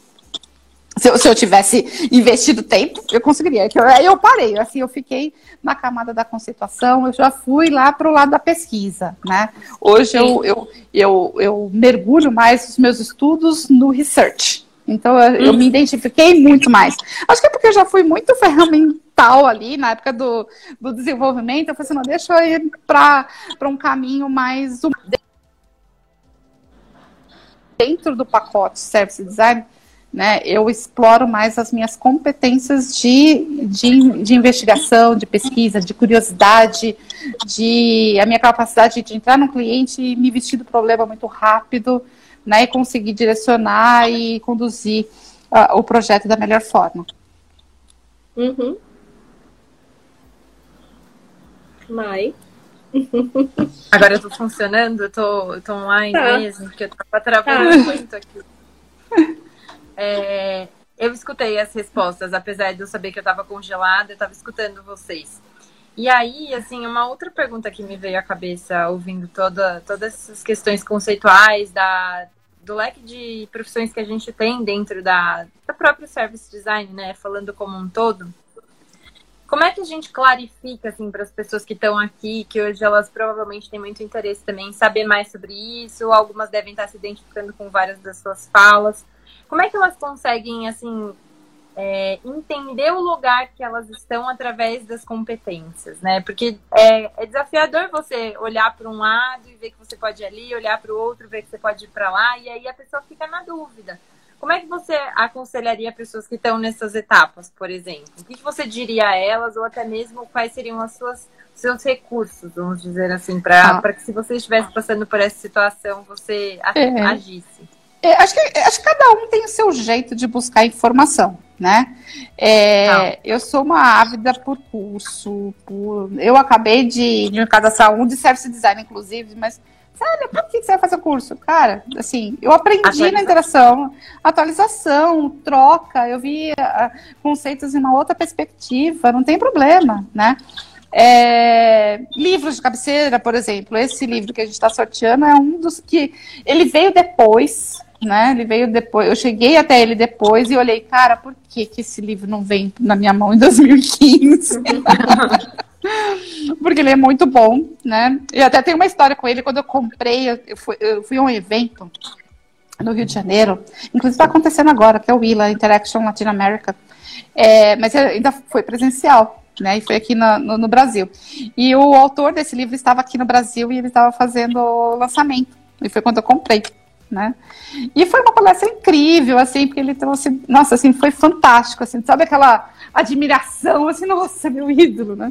Se eu, se eu, tivesse investido tempo, eu conseguiria. Aí eu parei, assim, eu fiquei na camada da conceituação, eu já fui lá para o lado da pesquisa, né? Hoje eu, eu, eu, eu, mergulho mais os meus estudos no research. Então eu, eu, me identifiquei muito mais. Acho que é porque eu já fui muito ferramental ali na época do, do desenvolvimento. Eu falei assim, não, deixa eu ir para um caminho mais dentro do pacote service design né, eu exploro mais as minhas competências de, de, de, investigação, de pesquisa, de curiosidade, de a minha capacidade de entrar no cliente e me vestir do problema muito rápido, né, e conseguir direcionar e conduzir uh, o projeto da melhor forma. Uhum. Mai. Agora eu tô funcionando, eu tô, eu tô online tá. mesmo, porque eu tava travando tá. muito aqui. É, eu escutei as respostas, apesar de eu saber que eu estava congelada, eu estava escutando vocês. E aí, assim, uma outra pergunta que me veio à cabeça ouvindo toda, todas essas questões conceituais da, do leque de profissões que a gente tem dentro da, da própria service design, né? Falando como um todo. Como é que a gente clarifica, assim, para as pessoas que estão aqui, que hoje elas provavelmente têm muito interesse também em saber mais sobre isso, algumas devem estar se identificando com várias das suas falas. Como é que elas conseguem, assim, é, entender o lugar que elas estão através das competências, né? Porque é, é desafiador você olhar para um lado e ver que você pode ir ali, olhar para o outro, ver que você pode ir para lá, e aí a pessoa fica na dúvida. Como é que você aconselharia pessoas que estão nessas etapas, por exemplo? O que você diria a elas, ou até mesmo quais seriam as suas seus recursos, vamos dizer assim, para ah. que se você estivesse passando por essa situação, você é. agisse? É, acho, que, acho que cada um tem o seu jeito de buscar informação, né? É, eu sou uma ávida por curso, por, eu acabei de, de cadastrar um de service design, inclusive, mas Sério, por que você vai fazer o curso? Cara, assim, eu aprendi na interação, atualização, troca, eu vi uh, conceitos em uma outra perspectiva, não tem problema, né? É, livros de cabeceira, por exemplo, esse livro que a gente está sorteando é um dos que ele veio depois, né? Ele veio depois. Eu cheguei até ele depois e olhei, cara, por que, que esse livro não vem na minha mão em 2015? Porque ele é muito bom, né? E até tem uma história com ele. Quando eu comprei, eu fui, eu fui a um evento no Rio de Janeiro. Inclusive está acontecendo agora, que é o ILA, Interaction Latin America. É, mas ainda foi presencial, né? E foi aqui no, no, no, Brasil. E o autor desse livro estava aqui no Brasil e ele estava fazendo o lançamento. E foi quando eu comprei. Né? E foi uma palestra incrível, assim, porque ele trouxe, nossa, assim, foi fantástico, assim, sabe aquela admiração, assim, nossa, meu ídolo, né?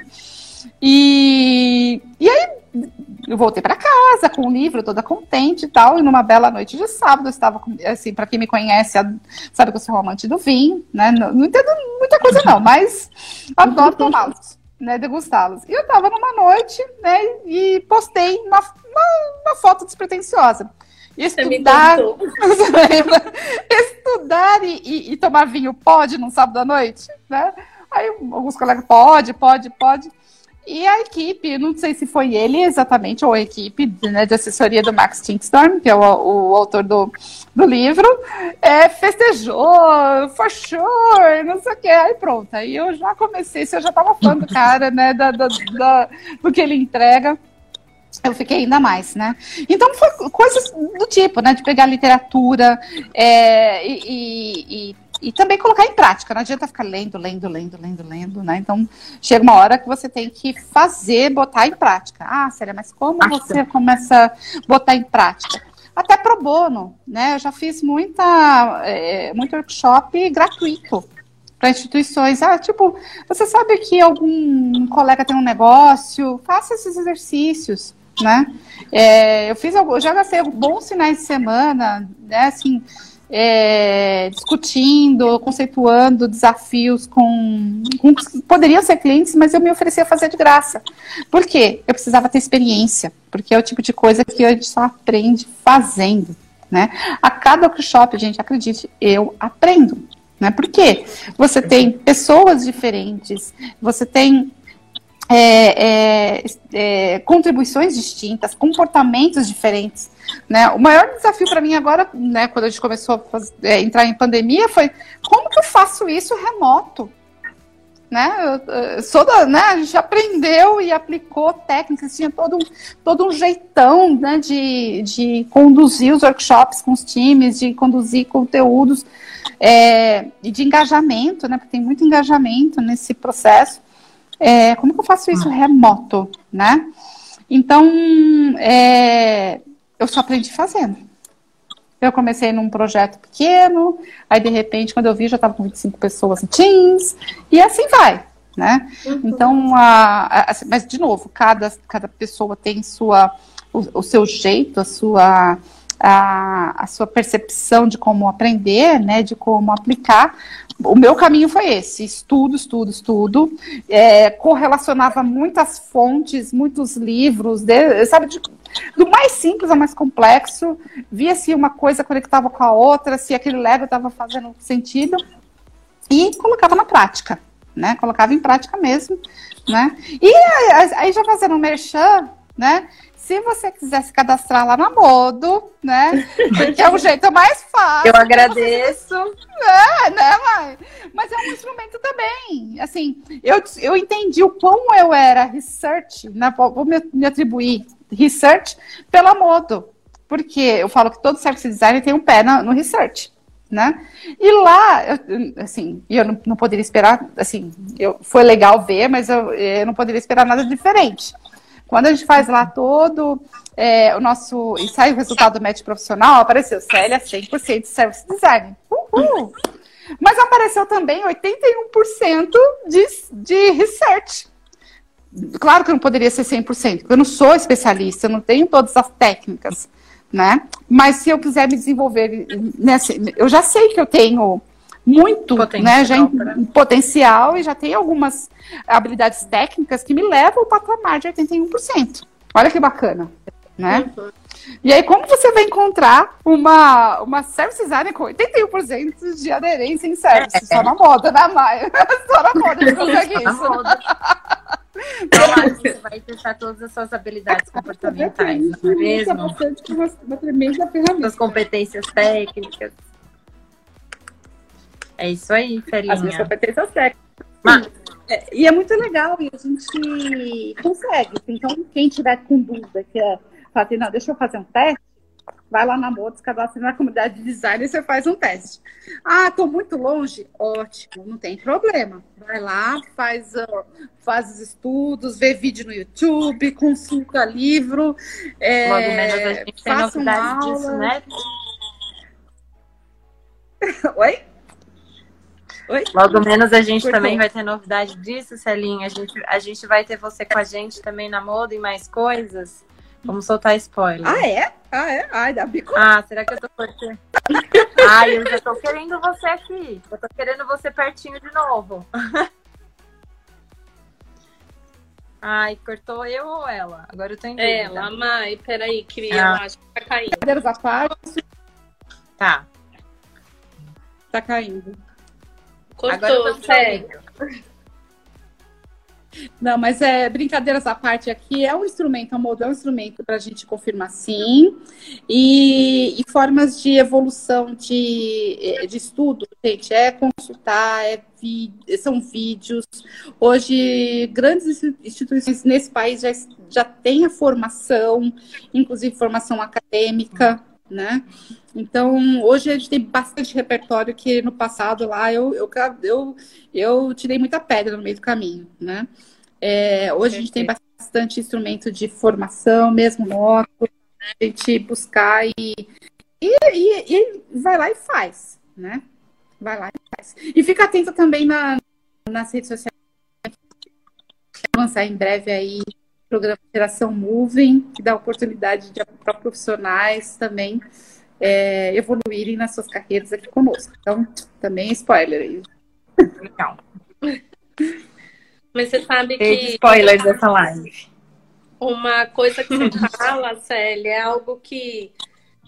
E, e aí eu voltei para casa com o livro, toda contente e tal. E numa bela noite de sábado, eu estava, assim, para quem me conhece, sabe que eu sou amante do vinho, né? Não, não entendo muita coisa, não, mas adoro tomá-los, né? Degustá-los. E eu estava numa noite, né? E postei uma, uma, uma foto despretensiosa. Estudar, estudar e, e, e tomar vinho pode num sábado à noite, né? Aí alguns colegas, pode, pode, pode. E a equipe, não sei se foi ele exatamente, ou a equipe né, de assessoria do Max Tinkstorm, que é o, o autor do, do livro, é, festejou, for sure, não sei o que. Aí pronto, aí eu já comecei, se eu já estava fã do cara, né, da, da, da, do que ele entrega eu fiquei ainda mais, né? Então foi coisas do tipo, né? De pegar literatura é, e, e, e, também colocar em prática. Não adianta ficar lendo, lendo, lendo, lendo, lendo, né? Então chega uma hora que você tem que fazer, botar em prática. Ah, sério, mas como você começa a botar em prática? Até pro bono, né? Eu já fiz muita, é, muito workshop gratuito para instituições. Ah, tipo, você sabe que algum colega tem um negócio, faça esses exercícios né? É, eu fiz, eu já gastei bons finais de semana, né? Assim, é, discutindo, conceituando desafios com, com poderiam ser clientes, mas eu me oferecia a fazer de graça. Por quê? Eu precisava ter experiência, porque é o tipo de coisa que a gente só aprende fazendo. Né? A cada workshop, gente, acredite, eu aprendo. Né? Por quê? Você tem pessoas diferentes, você tem é, é, é, contribuições distintas, comportamentos diferentes. Né? O maior desafio para mim agora, né, quando a gente começou a fazer, é, entrar em pandemia, foi como que eu faço isso remoto? Né? Eu, eu sou da, né, a gente aprendeu e aplicou técnicas, tinha todo um, todo um jeitão né, de, de conduzir os workshops com os times, de conduzir conteúdos é, e de engajamento, né, porque tem muito engajamento nesse processo é, como que eu faço isso remoto, né? Então, é, eu só aprendi fazendo. Eu comecei num projeto pequeno, aí de repente, quando eu vi, já estava com 25 pessoas em Teams, e assim vai, né? Uhum. Então, a, a, assim, mas de novo, cada, cada pessoa tem sua, o, o seu jeito, a sua, a, a sua percepção de como aprender, né? De como aplicar, o meu caminho foi esse: estudo, estudo, estudo. É, correlacionava muitas fontes, muitos livros, de, sabe, de, do mais simples ao mais complexo. Via se uma coisa conectava com a outra, se aquele Lego estava fazendo sentido. E colocava na prática, né? Colocava em prática mesmo, né? E aí já fazendo um merchan, né? Se você quiser se cadastrar lá na Modo, né? Que é o jeito mais fácil. Eu agradeço. É, né, mãe? Mas é um instrumento também. Assim, eu, eu entendi o quão eu era research, né? Vou me, me atribuir research pela Modo. Porque eu falo que todo service designer tem um pé no, no research. Né? E lá, eu, assim, eu não, não, poderia esperar, assim, eu, foi legal ver, mas eu, eu não poderia esperar nada diferente. Quando a gente faz lá todo é, o nosso. e sai o resultado do match profissional, apareceu Célia 100% de service design. Uhul! Mas apareceu também 81% de, de research. Claro que não poderia ser 100%, porque eu não sou especialista, eu não tenho todas as técnicas, né? Mas se eu quiser me desenvolver, nessa, eu já sei que eu tenho muito potencial, né, já em, potencial e já tem algumas habilidades técnicas que me levam ao patamar de 81%. Olha que bacana, né? Uhum. E aí, como você vai encontrar uma, uma service designer com 81% de aderência em service? É. Só na moda, né, Maia? Só na moda de consegue isso. Moda. você vai testar todas as suas habilidades comportamentais, não é mesmo? Uma, uma tremenda ferramenta. Suas competências técnicas. É isso aí, Felinha. As minhas competências técnicas. Mas... É, e é muito legal e a gente consegue. Então, quem tiver com dúvida, que é, assim, não, deixa eu fazer um teste, Vai lá na Modos, cadastra na comunidade de design e você faz um teste. Ah, estou muito longe? Ótimo, não tem problema. Vai lá, faz, uh, faz os estudos, vê vídeo no YouTube, consulta livro. É, Logo menos a gente tem novidade disso, né? Oi? Oi? Logo menos a gente Cortou. também vai ter novidade disso, Celinha. A gente, a gente vai ter você com a gente também na moda e mais coisas. Vamos soltar spoiler. Ah, é? Ah, é? Ai, dá bico. Ah, será que eu tô cortando? Ai, eu já tô querendo você aqui. Eu tô querendo você pertinho de novo. Ai, cortou eu ou ela? Agora eu tô em dúvida. Ela, Mai, peraí, queria, ah. acho que tá caindo. Cadeiras à parte. Tá. Tá caindo. Cortou, sério. Não, mas é brincadeiras à parte aqui, é um instrumento, a moda é um instrumento para a gente confirmar sim. E, e, formas de evolução de, de estudo, gente, é consultar, é vi, são vídeos. Hoje, grandes instituições nesse país já, já têm a formação, inclusive formação acadêmica né? Então, hoje a gente tem bastante repertório que no passado lá eu, eu, eu, eu tirei muita pedra no meio do caminho, né? É, hoje a gente tem bastante instrumento de formação, mesmo moto, a gente buscar e, e, e, e, vai lá e faz, né? Vai lá e faz. E fica atento também na, nas redes sociais. Vou lançar em breve aí programa Geração Moving, que dá oportunidade para profissionais também é, evoluírem nas suas carreiras aqui conosco. Então, também spoiler aí. Legal. Mas você sabe que. spoilers dessa live. Uma coisa que você fala, Célia, é algo que,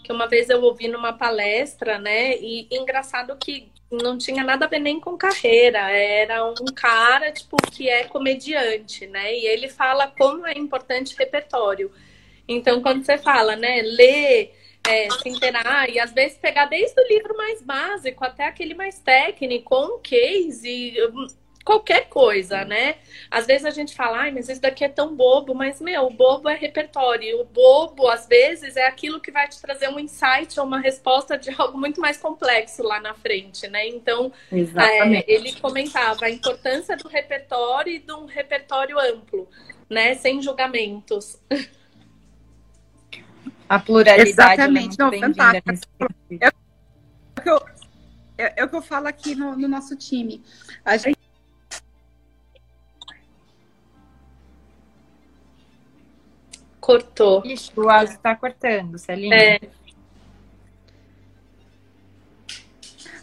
que uma vez eu ouvi numa palestra, né? E engraçado que não tinha nada a ver nem com carreira, era um cara, tipo, que é comediante, né? E ele fala como é importante repertório. Então, quando você fala, né, ler, é, se inteirar, e às vezes pegar desde o livro mais básico até aquele mais técnico, um case, qualquer coisa, né? Às vezes a gente fala, ai, mas isso daqui é tão bobo, mas, meu, o bobo é repertório. O bobo, às vezes, é aquilo que vai te trazer um insight ou uma resposta de algo muito mais complexo lá na frente, né? Então, é, ele comentava a importância do repertório e de um repertório amplo, né? Sem julgamentos. A pluralidade é Exatamente. é muito bem-vinda. É, é, o que eu, é, é o que eu falo aqui no, no nosso time. A gente Cortou. Ixi, o áudio está cortando, Celinha. É.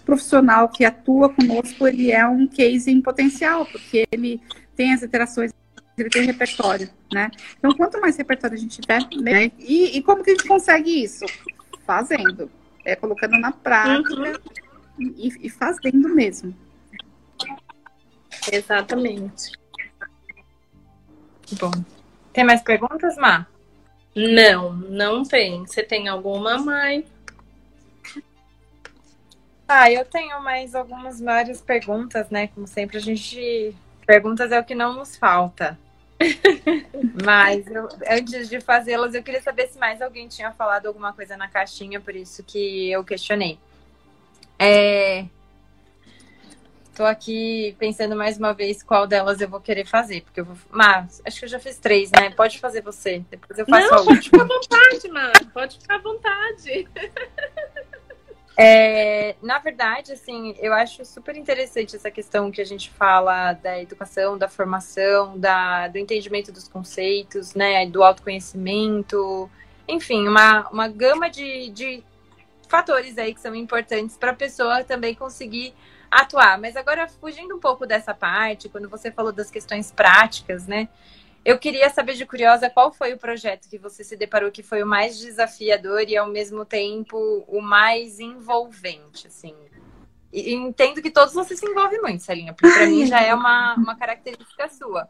Profissional que atua conosco, ele é um case em potencial, porque ele tem as interações, ele tem repertório, né? Então, quanto mais repertório a gente tiver, né? e, e como que a gente consegue isso? Fazendo, é colocando na prática uhum. e, e fazendo mesmo. Exatamente. Bom. Tem mais perguntas, Má? Não, não tem. Você tem alguma, mãe? Ah, eu tenho mais algumas várias perguntas, né? Como sempre, a gente. Perguntas é o que não nos falta. Mas eu, antes de fazê-las, eu queria saber se mais alguém tinha falado alguma coisa na caixinha, por isso que eu questionei. É, Tô aqui pensando mais uma vez qual delas eu vou querer fazer, porque eu vou. Mas, acho que eu já fiz três, né? Pode fazer você. Depois eu faço Não, a pode ficar à vontade, Mar. Pode ficar à vontade. É, na verdade, assim, eu acho super interessante essa questão que a gente fala da educação, da formação, da, do entendimento dos conceitos, né? Do autoconhecimento, enfim, uma, uma gama de, de fatores aí que são importantes para a pessoa também conseguir atuar. Mas agora, fugindo um pouco dessa parte, quando você falou das questões práticas, né? Eu queria saber de curiosa qual foi o projeto que você se deparou que foi o mais desafiador e ao mesmo tempo o mais envolvente, assim. E entendo que todos você se envolvem muito, Celinha, porque para mim já é uma, uma característica sua.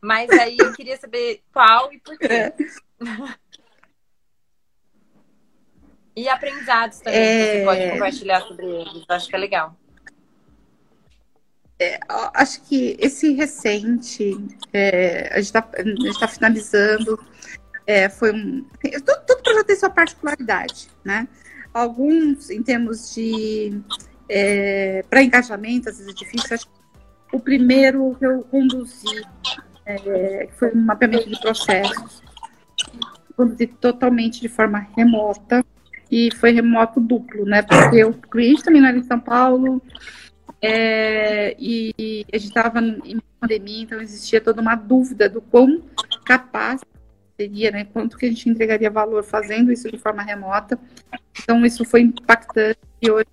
Mas aí eu queria saber qual e por quê. É. e aprendizados também é... que você pode é. compartilhar sobre eles. Eu acho que é legal. É, acho que esse recente, é, a gente está tá finalizando, é, foi um. Todo, todo projeto tem sua particularidade, né? Alguns, em termos de é, para engajamento, às vezes é difícil. Acho que o primeiro que eu conduzi é, foi um mapeamento de processos, conduzi totalmente de forma remota e foi remoto duplo, né? Porque o cliente também era em São Paulo é, e a gente estava em pandemia, então existia toda uma dúvida do quão capaz seria, né? Quanto que a gente entregaria valor fazendo isso de forma remota. Então isso foi impactante e hoje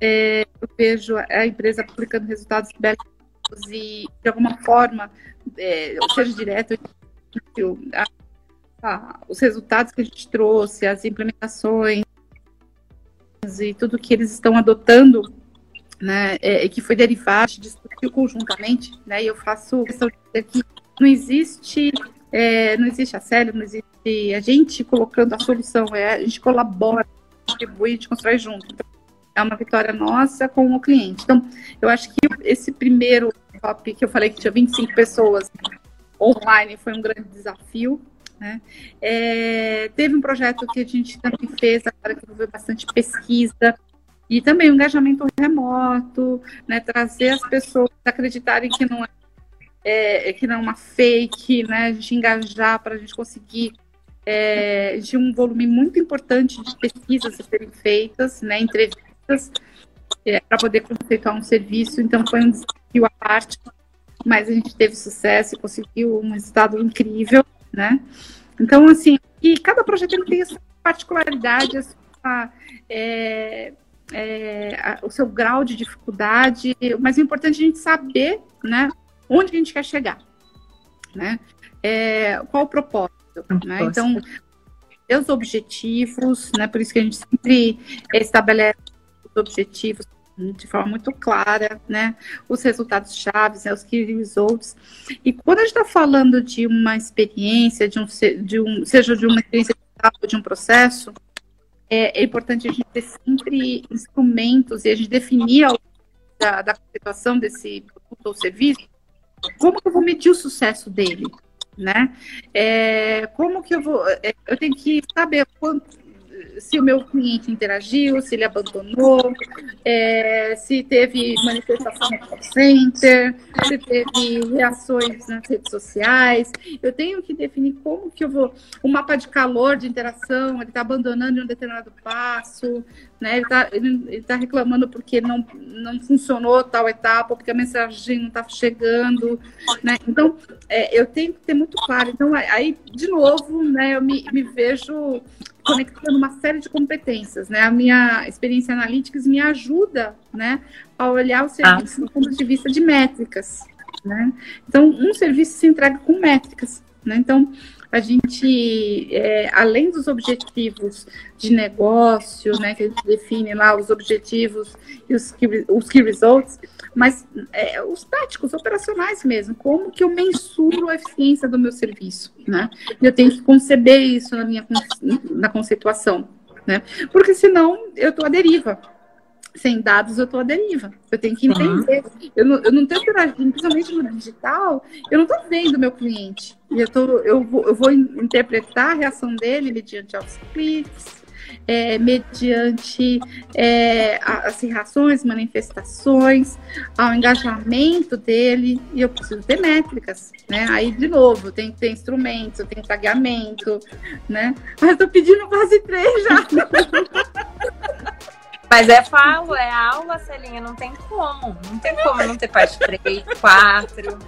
é, eu vejo a empresa publicando resultados belíssimos e, de alguma forma, é, seja direto, a, a, os resultados que a gente trouxe, as implementações e tudo que eles estão adotando, né, é, que foi derivado, discutiu conjuntamente, né, e eu faço questão de dizer que não existe, é, não existe a sério, não existe a gente colocando a solução, é, a gente colabora, contribui, a gente constrói junto. Então, é uma vitória nossa com o cliente. Então, eu acho que esse primeiro top que eu falei que tinha 25 pessoas online foi um grande desafio. Né? É, teve um projeto que a gente também fez agora que envolveu bastante pesquisa e também um engajamento remoto, né? trazer as pessoas acreditarem que não é, é que não é uma fake, né? a gente engajar para a gente conseguir é, de um volume muito importante de pesquisas a serem feitas, né? entrevistas é, para poder conceituar um serviço. Então, foi um desafio à parte, mas a gente teve sucesso e conseguiu um resultado incrível, né? Então, assim, e cada projeto tem a sua particularidade, a sua, é, é, a, o seu grau de dificuldade, mas o importante é a gente saber, né, onde a gente quer chegar, né? É, qual o propósito, né? Então, os objetivos, né? Por isso que a gente sempre estabelece objetivos de forma muito clara, né? Os resultados chaves, né? os key results. E quando a gente está falando de uma experiência, de um, de um, seja de uma experiência ou de um processo, é, é, importante a gente ter sempre instrumentos e a gente definir a da, da situação desse produto ou serviço, como que eu vou medir o sucesso dele, né? É, como que eu vou, é, eu tenho que saber quanto, se o meu cliente interagiu, se ele abandonou, é, se teve manifestação no call center, se teve reações nas redes sociais. Eu tenho que definir como que eu vou. O mapa de calor de interação, ele está abandonando em um determinado passo, né? Ele está ele tá reclamando porque não, não funcionou tal etapa, porque a mensagem não está chegando, né? Então, é, eu tenho que ter muito claro. Então, aí, de novo, né, eu me, me vejo conectando uma série de competências, né? A minha experiência analítica me ajuda, né, a olhar o serviço ah. do ponto de vista de métricas, né? Então, um serviço se entrega com métricas, né? Então, a gente, é, além dos objetivos de negócio, né, que a gente define lá os objetivos e os key, os key results, mas é, os práticos, operacionais mesmo, como que eu mensuro a eficiência do meu serviço, né? Eu tenho que conceber isso na minha na conceituação, né? Porque senão eu estou à deriva, sem dados eu estou à deriva. Eu tenho que entender. Uhum. Eu, não, eu não tenho interagindo, principalmente no digital, eu não estou vendo o meu cliente. Eu, tô, eu, vou, eu vou interpretar a reação dele mediante aos cliques, é, mediante é, as reações, manifestações, ao engajamento dele, e eu preciso ter métricas, né? Aí, de novo, eu tenho que ter instrumentos, eu tenho tagamento, né? Mas eu tô pedindo quase três já. Mas é falo, é aula, Celinha, não tem como. Não tem como não ter parte 3, 4.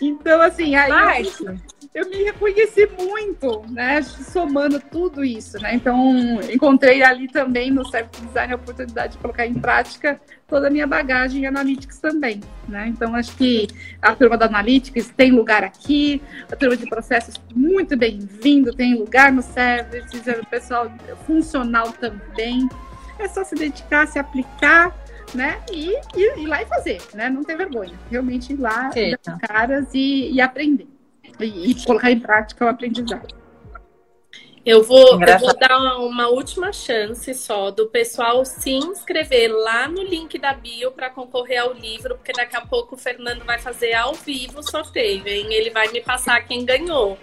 Então, assim, aí eu, eu, me reconheci muito, né? Somando tudo isso, né? Então, encontrei ali também no Service Design a oportunidade de colocar em prática toda a minha bagagem em Analytics também, né? Então, acho que a turma da Analytics tem lugar aqui, a turma de processos muito bem-vindo, tem lugar no Services, o pessoal funcional também é só se dedicar, se aplicar, né? E, e ir lá e fazer, né? Não ter vergonha. Realmente ir lá, dar caras e, e aprender. E, e, colocar em prática o aprendizado. Eu vou, eu vou dar uma última chance só do pessoal se inscrever lá no link da bio para concorrer ao livro, porque daqui a pouco o Fernando vai fazer ao vivo o sorteio, hein? Ele vai me passar quem ganhou.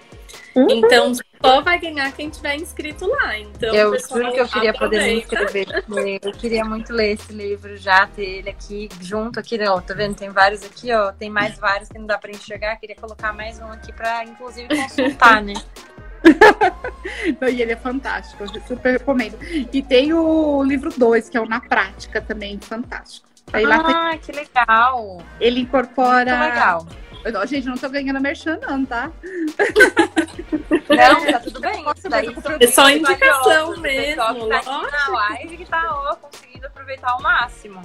Uhum. Então, só vai ganhar quem tiver inscrito lá. Então, eu juro que eu queria aproveita. poder me inscrever. Eu queria muito ler esse livro já, ter ele aqui junto aqui, ó. Tá vendo? Tem vários aqui, ó. Tem mais vários que não dá para enxergar. Queria colocar mais um aqui para inclusive consultar, né? Não, e ele é fantástico, eu super recomendo. E tem o livro 2, que é o Na Prática também, fantástico. Aí ah, tem... que legal! Ele incorpora. Muito legal. Não, gente, não tô ganhando merchan, não, tá? Não, tá tudo bem. Isso daí é só indicação mesmo. Que tá na live que tá ó, conseguindo aproveitar ao máximo.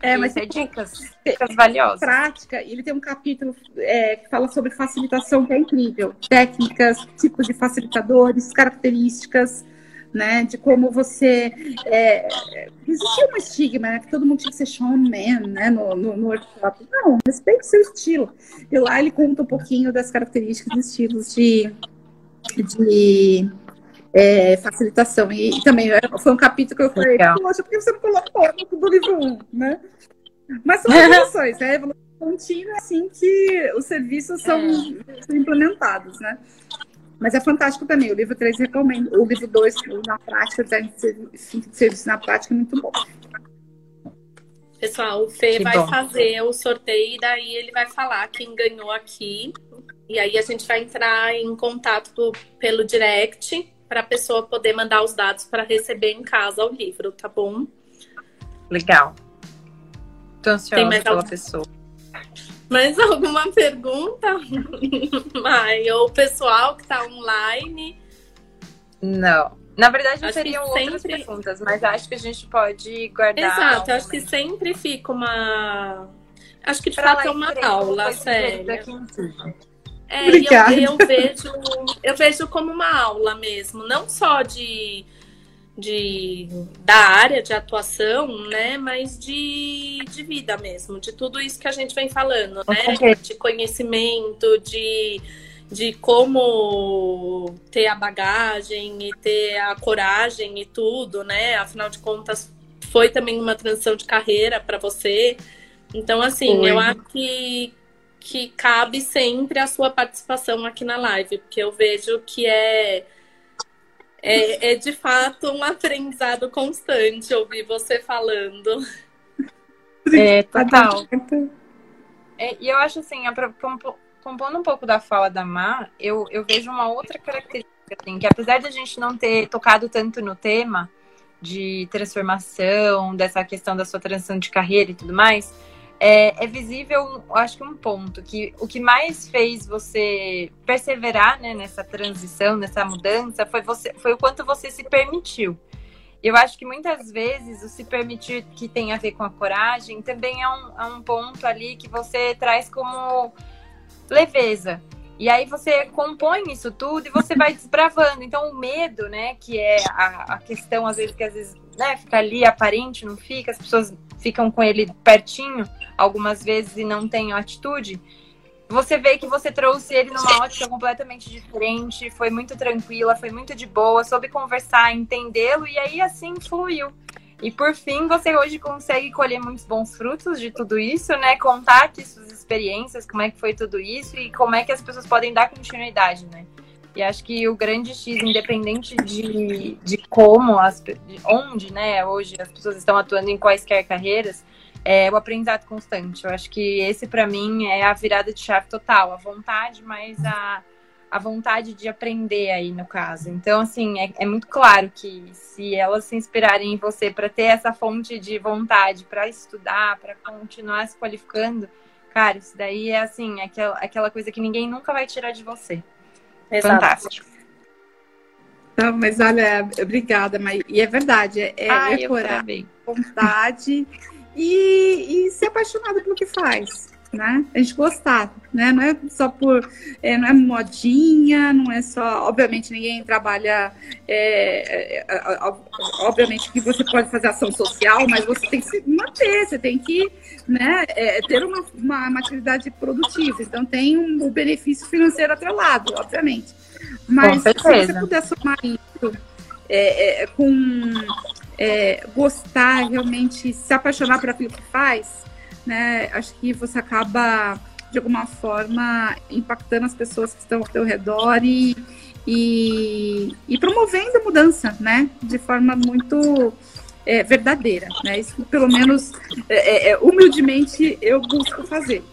É, mas é dicas, dicas valiosas. Prática, ele tem um capítulo é, que fala sobre facilitação que é incrível. Técnicas, tipos de facilitadores, características né? De como você. É, existia um estigma, né? Que todo mundo tinha que ser showman, né? No, no, no workshop. Não, respeite o seu estilo. E lá ele conta um pouquinho das características e estilos de. de é, facilitação. E, e, também foi um capítulo que eu falei, poxa, por que você não colocou do livro 1, né? Mas são evoluções, né? Evolução contínua, assim que os serviços são, é. são implementados, né? Mas é fantástico também. O livro 3 recomendo. O livro 2, na prática, design de serviço na prática, é muito bom. Pessoal, o Fê que vai bom. fazer o sorteio e daí ele vai falar quem ganhou aqui. E aí a gente vai entrar em contato pelo direct para a pessoa poder mandar os dados para receber em casa o livro, tá bom? Legal. Tô ansiosa Tem mais pela algum... pessoa. Mais alguma pergunta? Mai, ou o pessoal que está online? Não. Na verdade, acho seriam outras sempre... perguntas, mas acho que a gente pode guardar. Exato, acho que sempre fica uma. Acho que de pra fato é uma aula, sério. É, eu, eu, vejo, eu vejo como uma aula mesmo, não só de de, da área de atuação, né? Mas de, de vida mesmo, de tudo isso que a gente vem falando, né? De conhecimento, de, de como ter a bagagem e ter a coragem e tudo, né? Afinal de contas, foi também uma transição de carreira para você. Então, assim, foi. eu acho que, que cabe sempre a sua participação aqui na live, porque eu vejo que é é, é de fato um aprendizado constante ouvir você falando. É, total. É, e eu acho assim, compondo um pouco da fala da Má, eu, eu vejo uma outra característica, assim, que apesar de a gente não ter tocado tanto no tema de transformação, dessa questão da sua transição de carreira e tudo mais, é, é, visível, acho que um ponto, que o que mais fez você perseverar né, nessa transição, nessa mudança, foi, você, foi o quanto você se permitiu. Eu acho que muitas vezes o se permitir que tem a ver com a coragem também é um, é um ponto ali que você traz como leveza. E aí você compõe isso tudo e você vai desbravando. Então o medo, né, que é a, a questão às vezes que às vezes né, fica ali aparente, não fica, as pessoas ficam com ele pertinho algumas vezes e não têm atitude, você vê que você trouxe ele numa ótica completamente diferente, foi muito tranquila, foi muito de boa, soube conversar, entendê-lo e aí assim fluiu. E por fim, você hoje consegue colher muitos bons frutos de tudo isso, né? Contar aqui suas experiências, como é que foi tudo isso e como é que as pessoas podem dar continuidade, né? E acho que o grande X, independente de, de como, as, de onde, né, hoje as pessoas estão atuando em quaisquer carreiras, é o aprendizado constante. Eu acho que esse, para mim, é a virada de chave total. A vontade, mas a, a vontade de aprender aí, no caso. Então, assim, é, é muito claro que se elas se inspirarem em você para ter essa fonte de vontade para estudar, para continuar se qualificando, cara, isso daí é, assim, aquela, aquela coisa que ninguém nunca vai tirar de você. Exato. Fantástico. Não, mas olha, obrigada, mas e é verdade, é, é Ai, é coragem, vontade e, e ser apaixonado pelo que faz. Né? A gente gostar, né? Não é só por, é, não é modinha, não é só, obviamente ninguém trabalha, é, é, é obviamente que você pode fazer ação social, mas você tem que se manter, você tem que, né, é, ter uma, uma, uma, atividade produtiva, então tem um, um benefício financeiro atrelado, obviamente. Mas se você puder somar isso é, com é, gostar, realmente se apaixonar por aquilo que faz, né? Acho que você acaba de alguma forma, impactando as pessoas que estão ao teu redor e, e, e promovendo mudança, né? De forma muito é, verdadeira, né? Isso, pelo menos, é, é, é humildemente, eu busco fazer.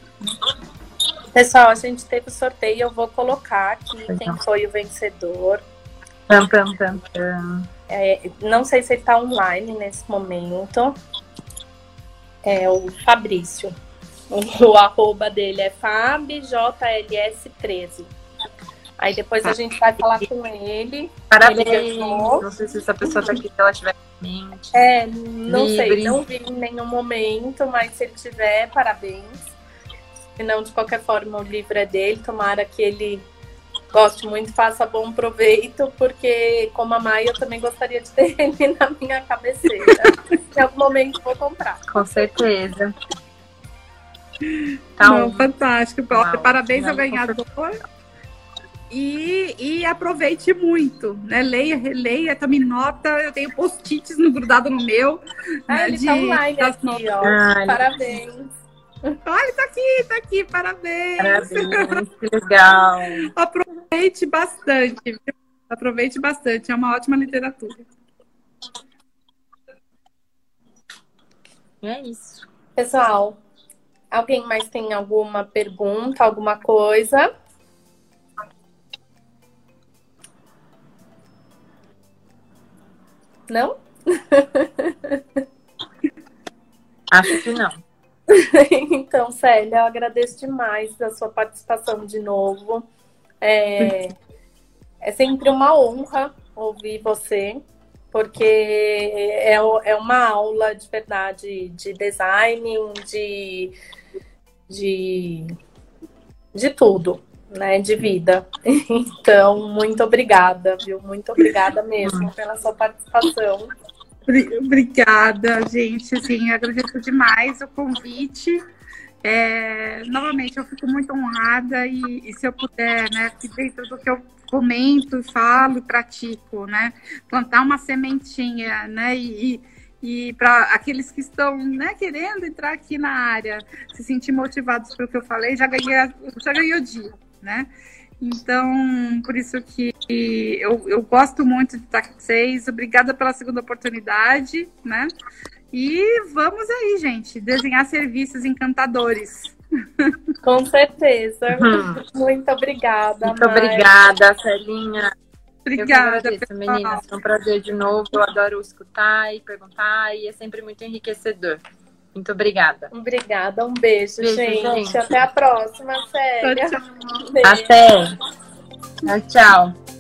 Pessoal, a gente teve o sorteio, eu vou colocar aqui quem foi o vencedor. Pam, pam, pam, pam. É, não sei se ele está online nesse momento. É o Fabrício. O, o arroba dele é FabJLS13. Aí depois a gente vai falar com ele. Parabéns. Ele não sei se essa pessoa tá aqui, se ela tiver em mente. É, não Livre. sei, não vi em nenhum momento, mas se ele tiver, parabéns. Se não, de qualquer forma, o livro é dele. Tomara que ele goste muito, faça bom proveito, porque como a Maia, eu também gostaria de ter ele na minha cabeceira. em algum momento vou comprar. Com certeza. Tá Não, um... fantástico. Parabéns ao ganhador. E, e, aproveite muito, né? Leia, releia, tome nota. Eu tenho post-its no grudado no meu. Ah, né? ele de, tá online aqui, ó. Ah, Parabéns. Olha, tá aqui, tá aqui, parabéns. Parabéns, que legal. Aproveite bastante, viu? Aproveite bastante, é uma ótima literatura. É isso. Pessoal, alguém mais tem alguma pergunta, alguma coisa? Não? Acho que não. então, Célia, eu agradeço demais a sua participação de novo. É, é sempre uma honra ouvir você, porque é, é uma aula de verdade de design, de, de, de tudo, né? De vida. Então, muito obrigada, viu? Muito obrigada mesmo pela sua participação. Obrigada, gente. Assim, agradeço demais o convite. É, novamente, eu fico muito honrada e, e, se eu puder, né, dentro do que eu comento, falo e pratico, né, plantar uma sementinha, né, e, e para aqueles que estão, né, querendo entrar aqui na área, se sentir motivados pelo que eu falei, já ganhei, já ganhei o dia, né. Então, por isso que eu, eu gosto muito de estar com vocês. Obrigada pela segunda oportunidade, né? E vamos aí, gente, desenhar serviços encantadores. Com certeza. Uhum. Muito obrigada. Muito obrigada, Celinha. Obrigada. Eu meninas. Foi um prazer de novo. Eu adoro escutar e perguntar e é sempre muito enriquecedor. Muito obrigada. Obrigada, um beijo, beijo gente. gente. Até a próxima, Célia. Até. Tchau, tchau.